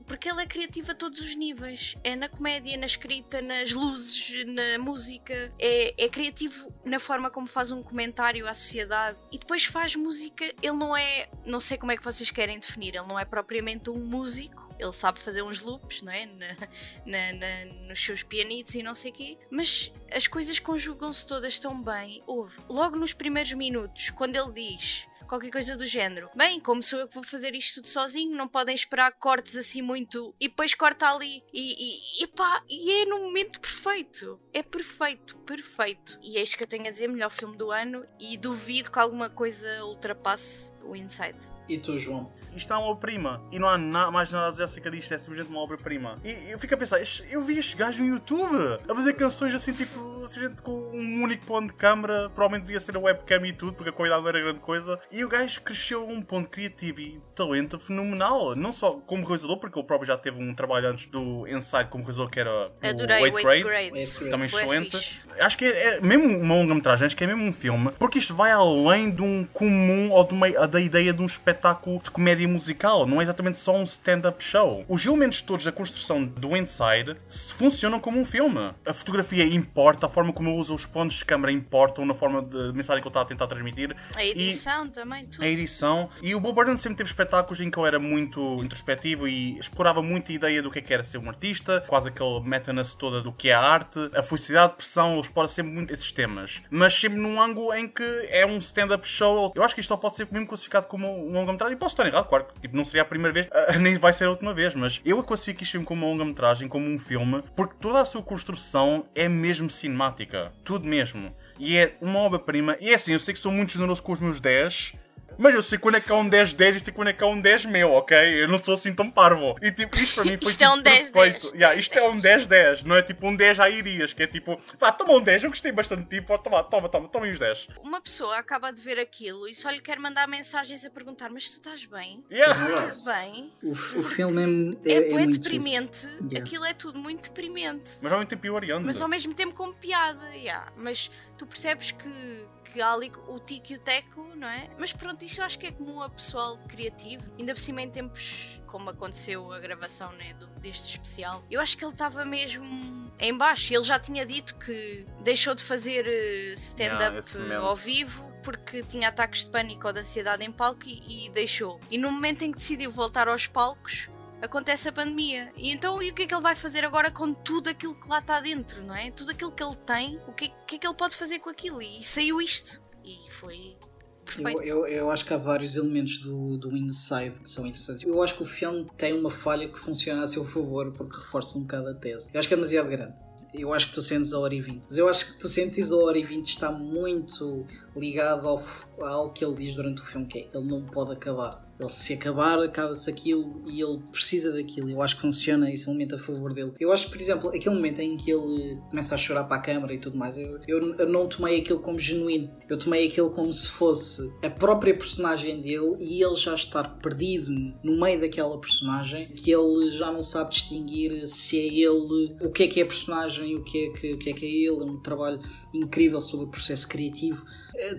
Porque ele é criativo a todos os níveis. É na comédia, na escrita, nas luzes, na música. É, é criativo na forma como faz um comentário à sociedade. E depois faz música. Ele não é. Não sei como é que vocês querem definir. Ele não é propriamente um músico. Ele sabe fazer uns loops, não é? Na, na- na- nos seus pianitos e não sei quê. Mas as coisas conjugam-se todas tão bem. Houve. Logo nos primeiros minutos, quando ele diz qualquer coisa do género. Bem, como sou eu que vou fazer isto tudo sozinho, não podem esperar cortes assim muito. E depois corta ali. E, e, e pá, e é no momento perfeito. É perfeito, perfeito. E é isto que eu tenho a dizer: melhor filme do ano. E duvido que alguma coisa ultrapasse o Inside. E tu, João? Isto é uma obra-prima. E não há na- mais nada a dizer acerca disto, é simplesmente uma obra-prima. E eu fico a pensar, eu vi este gajo no YouTube a fazer canções assim, tipo, simplesmente com um único ponto de câmara. Provavelmente devia ser a webcam e tudo, porque a qualidade não era grande coisa. E o gajo cresceu a um ponto criativo e talento fenomenal. Não só como realizador, porque ele próprio já teve um trabalho antes do Inside como realizador, que era Adorei o o Eighth 8th Grade. Também excelente. Acho que é, é mesmo uma longa-metragem, acho que é mesmo um filme, porque isto vai além de um comum ou de uma, da ideia de um espetáculo de comédia musical, não é exatamente só um stand-up show. Os elementos todos da construção do Inside funcionam como um filme. A fotografia importa, a forma como ele usa os pontos de câmera importam na forma de mensagem que ele está a tentar transmitir. A E- edição também, tudo. a edição. E o Bob Burnham sempre teve espetáculos em que ele era muito introspectivo e explorava muito a ideia do que é que era ser um artista, quase aquele meta-ness toda do que é a arte, a felicidade, a pressão, ele explora sempre muito esses temas. Mas sempre num ângulo em que é um stand-up show. Eu acho que isto só pode ser mesmo classificado como um longa-metragem. E posso estar errado, que tipo, não seria a primeira vez, ah, nem vai ser a última vez, mas eu classifico isto como uma longa-metragem, como um filme, porque toda a sua construção é mesmo cinemática. Tudo mesmo. E é uma obra-prima. E é assim, eu sei que sou muito generoso com os meus 10. Mas eu sei quando é que há um 10-10 e sei quando é que há um 10 meu, ok? Eu não sou assim tão parvo. E tipo, isto para mim foi Isto é tipo, um 10-10. perfeito. Yeah, isto é um 10-10, não é tipo um 10 a irias, que é tipo, vá, toma um 10, eu gostei bastante de ti, pode tomar, toma, toma, toma aí os 10. Uma pessoa acaba de ver aquilo e só lhe quer mandar mensagens a perguntar: Mas tu estás bem? Yeah. Tudo bem? O, o filme é, É, é, bué muito deprimente. Yeah. Aquilo é tudo muito deprimente. Mas ao mesmo tempo hilariante. Mas ao mesmo tempo com piada, yeah. mas tu percebes que, o tico e o teco, não é? Mas pronto, isso eu acho que é comum a pessoal criativo, ainda por cima em tempos como aconteceu a gravação né, do, deste especial. Eu acho que ele estava mesmo em baixo. Ele já tinha dito que deixou de fazer eh, stand-up Yeah, ao vivo porque tinha ataques de pânico ou de ansiedade em palco e, e deixou. E no momento em que decidiu voltar aos palcos, acontece a pandemia. E então, e o que é que ele vai fazer agora com tudo aquilo que lá está dentro, não é? Tudo aquilo que ele tem, o que, que é que ele pode fazer com aquilo? E saiu isto. E foi Eu, perfeito. eu, eu acho que há vários elementos do, do Inside que são interessantes. Eu acho que o filme tem uma falha que funciona a seu favor porque reforça um bocado a tese. Eu acho que é demasiado grande. Eu acho que tu sentes a hora e 20. Mas eu acho que tu sentires a hora e 20 está muito ligado ao, a algo que ele diz durante o filme, que é ele não pode acabar. Ele se acabar, acaba-se aquilo e ele precisa daquilo. Eu acho que funciona esse elemento a favor dele. Eu acho que, por exemplo, aquele momento em que ele começa a chorar para a câmara e tudo mais, eu, eu, eu não tomei aquilo como genuíno. Eu tomei aquilo como se fosse a própria personagem dele e ele já estar perdido no meio daquela personagem, que ele já não sabe distinguir se é ele, o que é que é a personagem o que é que, o que, é, que é ele. É um trabalho incrível sobre o processo criativo.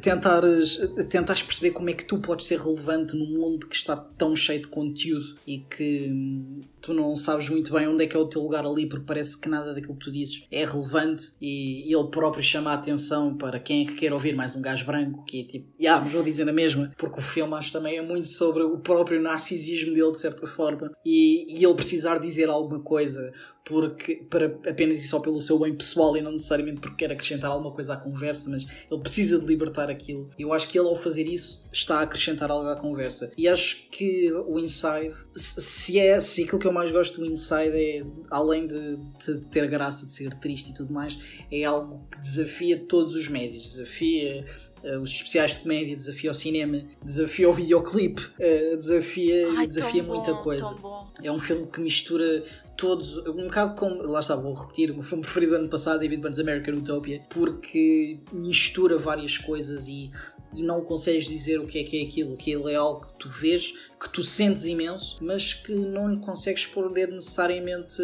Tentares, tentares perceber como é que tu podes ser relevante num mundo que está tão cheio de conteúdo e que hum, tu não sabes muito bem onde é que é o teu lugar ali porque parece que nada daquilo que tu dizes é relevante e ele próprio chama a atenção para quem é que quer ouvir mais um gajo branco que é tipo, ah, mas vou dizer a mesma porque o filme acho também é muito sobre o próprio narcisismo dele de certa forma e, e ele precisar dizer alguma coisa porque para apenas e só pelo seu bem pessoal e não necessariamente porque quer acrescentar alguma coisa à conversa, mas ele precisa de libertar aquilo. Eu acho que ele ao fazer isso está a acrescentar algo à conversa. E acho que o Inside, se é se aquilo que eu mais gosto do Inside é além de, de ter graça de ser triste e tudo mais, é algo que desafia todos os médios, desafia eh, os especiais de comédia, desafia o cinema, desafia o videoclipe, eh, desafia, Ai, desafia muita bom, coisa. É um filme que mistura todos, um bocado como, lá está, vou repetir, o meu filme preferido do ano passado, David Burns American Utopia, porque mistura várias coisas e, e não consegues dizer o que é que é aquilo. Aquilo é algo que tu vês, que tu sentes imenso, mas que não lhe consegues pôr o dedo necessariamente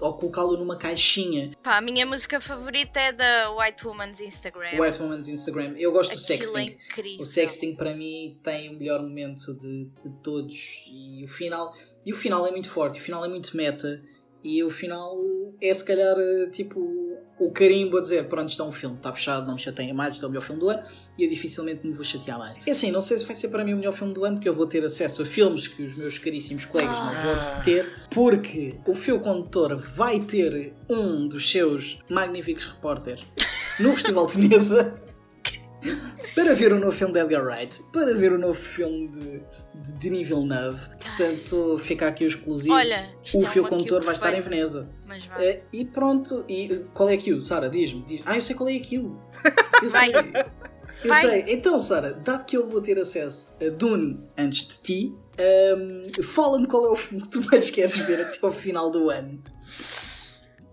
ou colocá-lo numa caixinha. Pá, a minha música favorita é da White Woman's Instagram. White Woman's Instagram. Eu gosto do Aquilo é sexting. incrível. O sexting para mim tem o melhor momento de, de todos e o final e o final é muito forte, o final é muito meta e o final é se calhar eh, tipo o carimbo a dizer pronto, está um filme, está fechado, não me chateia mais, isto é o melhor filme do ano e eu dificilmente me vou chatear mais. É assim, não sei se vai ser para mim o melhor filme do ano porque eu vou ter acesso a filmes que os meus caríssimos colegas não vão ter porque o Fio Condutor vai ter um dos seus magníficos repórteres no Festival de Veneza para ver o novo filme de Edgar Wright, para ver o novo filme de, de Denis Villeneuve. Portanto, fica aqui o exclusivo. Olha, o é Fio uma Condutor vai estar em. Veneza. Mas vai. Eh, e pronto, e qual é aquilo? Sara, diz-me. Diz ah, eu sei qual é aquilo. Eu sei. Eu Vai. sei. Então, Sara, dado que eu vou ter acesso a Dune antes de ti, ehm, fala-me qual é o filme que tu mais queres ver até ao final do ano.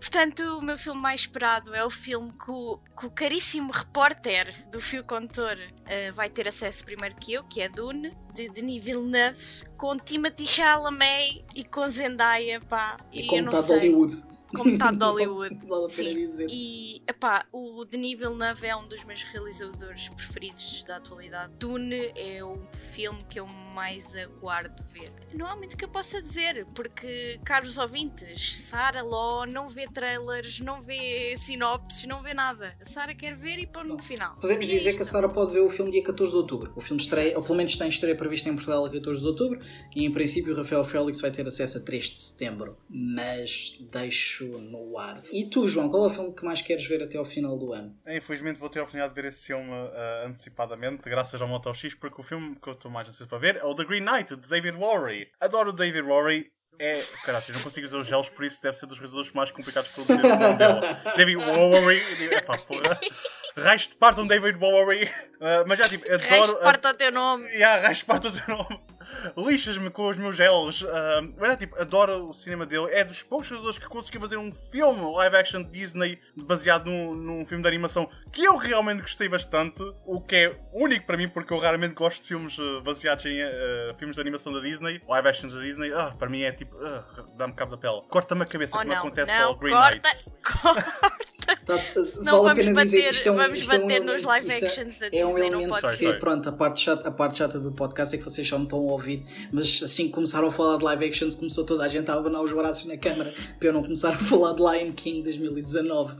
Portanto, o meu filme mais esperado é o filme que o, que o caríssimo repórter do Fio Condutor eh, vai ter acesso primeiro que eu, que é Dune, de Denis Villeneuve, com Timothy Chalamet e com Zendaya, pá. E eu como está. Hollywood. Com metade de Hollywood. Sim. E, epá, o Denis Villeneuve é um dos meus realizadores preferidos da atualidade. Dune é o filme que eu mais aguardo ver. Não há muito que eu possa dizer, porque, caros ouvintes, Sara Law não vê trailers, não vê sinopses, não vê nada. A Sara quer ver e põe no final. Podemos E é dizer que a. Sara pode ver o filme dia 14 de outubro. O filme estreia, ou pelo menos tem estreia prevista em Portugal a 14 de outubro e em princípio o Rafael Félix vai ter acesso a 3 de setembro. Mas deixo no ar. E tu, João, qual é o filme que mais queres ver até ao final do ano? Infelizmente vou ter a oportunidade de ver esse filme ah, antecipadamente, graças ao Moto X, porque o filme que eu estou mais ansioso para ver é o The Green Knight, de David Worry. Adoro o David Worry. É. Caralho, não consigo usar os gelos, por isso deve ser dos realizadores mais complicados para dizer o nome dele. David Worry. Epá, porra. Raios de partam David Worry. Ah, mas já, tipo, adoro. Resto parte o teu nome. Yeah, raios de partam o teu nome. Lixas-me com os meus gelos. Ah, mas é, tipo, adoro o cinema dele. É dos poucos realizadores que conseguiu fazer um filme live action Disney baseado num, num filme de animação que eu realmente gostei bastante. O que é único para mim, porque eu raramente gosto de filmes ah, baseados em ah, filmes de animação da Disney, live actions da Disney. Ah, para mim é tipo, dá-me cabo da pele. Corta-me a cabeça, Oh como não, acontece não, ao Green corta, Knight. corta. Tá, Não vale vamos bater, isto é um- vamos isto é um bater elemento- nos live isto é- actions da É um Disney, não elemento pode sorry. pronto, a parte, chata, a parte chata do podcast é que vocês só me estão a ouvir, mas assim que começaram a falar de live actions, começou toda a gente a abanar os braços na câmara para eu não começar a falar de Lion King 2019.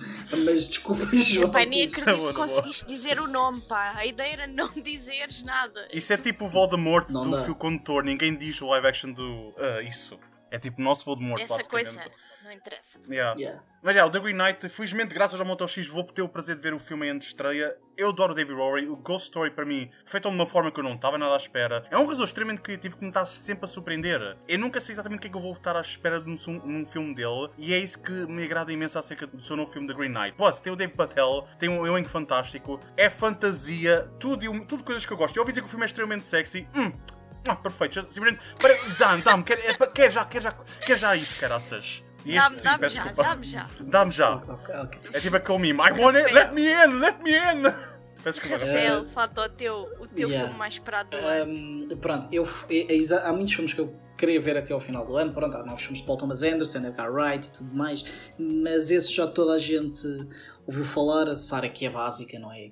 Mas desculpa, João. Pai, nem acredito que conseguiste dizer o nome, pá. A ideia era não dizeres nada. Isso é tipo o Voldemort Não do dá. fio condutor. Ninguém diz o live action do. ah, isso. É tipo o nosso Voldemort, Essa coisa não interessa. Yeah. Yeah. Mas já, o The Green Knight, felizmente, graças ao Moto X, vou ter o prazer de ver o filme de estreia. Eu adoro o David Rory. O Ghost Story, para mim, feito de uma forma que eu não estava nada à espera. É um realizador extremamente criativo que me está sempre a surpreender. Eu nunca sei exatamente o que é que eu vou estar à espera num, num filme dele. E é isso que me agrada imenso acerca do seu novo filme The Green Knight. Plus, tem o Dave Patel, tem um elenco fantástico, é fantasia, tudo, e um- tudo coisas que eu gosto. Eu ouvi dizer que o filme é extremamente sexy. Hum, ah, perfeito. Simplesmente, dá-me, dá-me, quer, é, quer já, quer já, quer já isso, caraças. Dá-me já, dá-me já. Dá-me já. Ok, ok. É tipo aquele meme. I want it, let me in, let me in. Peço desculpa. Rafael, falta o teu, o teu Yeah. filme mais esperado do ano. Um, pronto, eu, é- é exa- há muitos filmes que eu queria ver até ao final do ano. Pronto, há novos filmes de Paul Thomas Anderson, Edgar Wright e tudo mais, mas esses já toda a gente ouviu falar. A Sara que é básica, não é?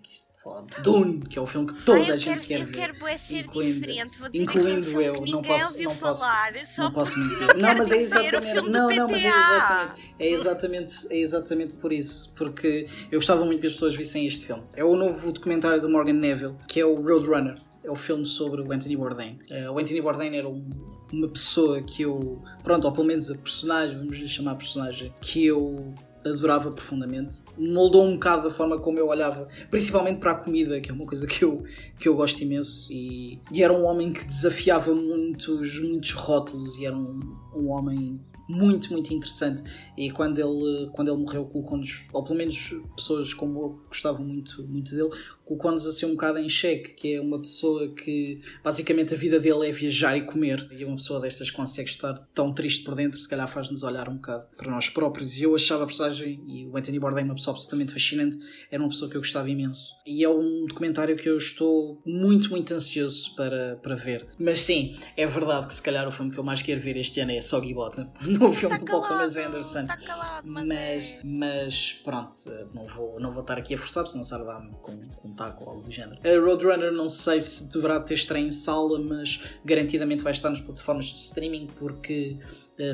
Dune, que é o filme que toda Ai, a eu gente quero, quer eu ver. quero bué ser incluindo- diferente. Vou dizer um incluindo filme eu, que não posso- não posso- falar. só não posso mentir. não, mas é exatamente. Não, não, mas é exatamente. É exatamente, é exatamente por isso. Porque eu gostava muito que as pessoas vissem este filme. É o novo documentário do Morgan Neville, que é o Roadrunner. É o filme sobre o Anthony Bourdain. Eh, o Anthony Bourdain era um- uma pessoa que eu. Pronto, ou pelo menos a personagem, vamos chamar a personagem, que eu adorava profundamente. Moldou um bocado da forma como eu olhava, principalmente para a comida, que é uma coisa que eu, que eu gosto imenso. E, e era um homem que desafiava muitos, muitos rótulos e era um, um homem muito, muito interessante. E quando ele, quando ele morreu, colocou-nos, ou pelo menos pessoas como eu gostavam muito, muito dele, colocou-nos assim um bocado em xeque, que é uma pessoa que basicamente a vida dele é viajar e comer. E uma pessoa destas consegue estar tão triste por dentro, se calhar faz-nos olhar um bocado para nós próprios. E eu achava a personagem, e o Anthony Bourdain, uma pessoa absolutamente fascinante, era uma pessoa que eu gostava imenso. E é um documentário que eu estou muito, muito ansioso para, para ver. Mas sim, é verdade que se calhar o filme que eu mais quero ver este ano é Soggy Bottom, no filme Está do Paul Thomas Anderson. está calado, mas, Mas, é... mas pronto, não vou, não vou estar aqui a forçar, porque senão Sara dá-me com, com taco ou algo do género. A Roadrunner não sei se deverá ter estreia em sala, mas garantidamente vai estar nas plataformas de streaming, porque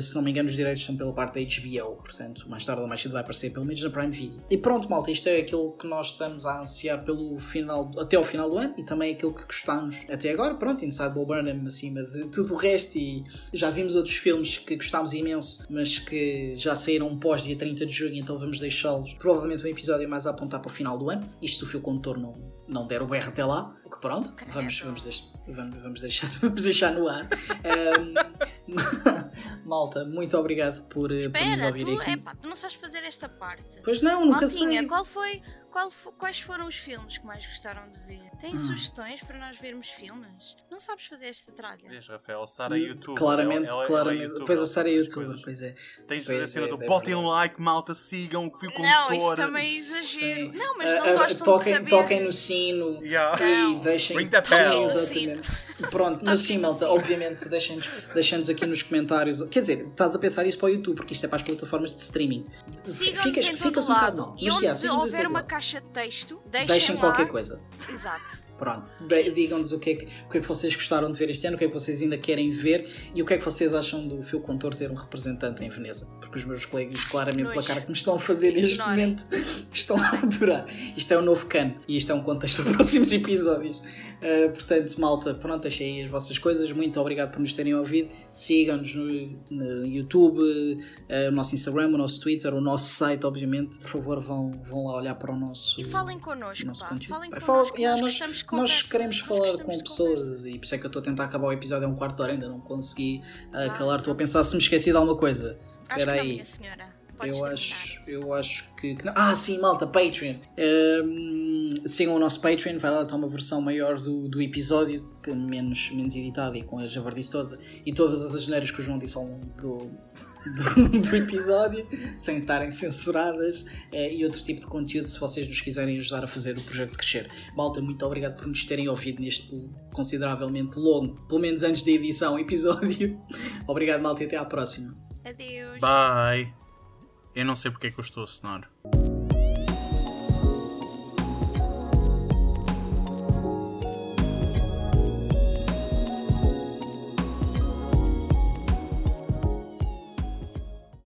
se não me engano os direitos são pela parte da HBO, portanto mais tarde ou mais cedo vai aparecer pelo menos na Prime Video. E pronto, malta, isto é aquilo que nós estamos a ansiar pelo final, até ao final do ano e também aquilo que gostamos até agora. Pronto, Inside Bob Burnham acima de tudo o resto e já vimos outros filmes que gostámos imenso, mas que já saíram pós dia 30 de junho, então vamos deixá-los. Provavelmente um episódio mais a apontar para o final do ano. Isto se o fio condutor não, der o berro até lá, que pronto, Credo. vamos, vamos, deixar, vamos, vamos, deixar, vamos deixar no ar. Ahm, malta, muito obrigado por, eh, por nos Espera, ouvir tu, aqui. epá, tu não sabes fazer esta parte. Pois não, nunca Maltinha, sei. qual foi, qual fo- quais foram os filmes que mais gostaram de ver? Têm Hum. sugestões para nós vermos filmes? Não sabes fazer esta tralha? Vês, Rafael, Sara é YouTube. Claramente, Ela- ela- ela é claramente. Depois a Sara é youtuber, pois é. Tens de fazer Pois a cena é, do é botem verdade. like, malta, sigam, que Não, condutor. isso também é exagero. Sim. Não, mas não Ah, ah, gostam toquem, de saber. toquem no sino. Yeah. Não. E deixem. Ring the Sim, bell. exatamente. Pronto, mas sim, malta, sino. obviamente, deixem-nos deixem aqui nos comentários. Quer dizer, estás a pensar isso para o YouTube, porque isto é para as plataformas de streaming. Sigam-nos Ficas- em ficas todo um bocado lado. E onde houver uma caixa de texto, deixem, Deixem qualquer coisa. Exato. Pronto, De- digam-nos o que, é que, o que é que vocês gostaram de ver este ano, o que é que vocês ainda querem ver e o que é que vocês acham do Phil Contor ter um representante em Veneza. Porque os meus colegas, claramente, pela cara que me estão a fazer neste momento, estão a adorar. Isto é um novo cano e isto é um contexto para próximos episódios. Uh, portanto, malta, pronto, deixei aí as vossas coisas. Muito obrigado por nos terem ouvido. Sigam-nos no, no YouTube, uh, o nosso Instagram, o nosso Twitter, o nosso site, obviamente. Por favor, vão, vão lá olhar para o nosso. E falem connosco, nosso pá. conteúdo. Falem Pá, connosco. fala- yeah, nós, nós, queremos nós falar com pessoas e por isso é que eu estou a tentar acabar o episódio, é um quarto de hora, ainda não consegui uh, Ah, calar. Estou a não. pensar se me esqueci de alguma coisa. Acho que Espera não, aí. minha senhora. Podes Eu terminar. acho, eu acho que, que não. Ah, sim, malta, Patreon. Hum, sigam o nosso Patreon, vai lá estar uma versão maior do, do episódio, que menos, menos editada e com a javardice toda e todas as asneiras que o João disse ao longo do, do, do episódio, sem estarem censuradas, eh, e outro tipo de conteúdo se vocês nos quiserem ajudar a fazer o projeto crescer. Malta, muito obrigado por nos terem ouvido neste consideravelmente longo, pelo menos antes da edição, episódio. Obrigado, malta, e até à próxima. Adeus. Bye. Eu não sei porque é que eu estou a assinar.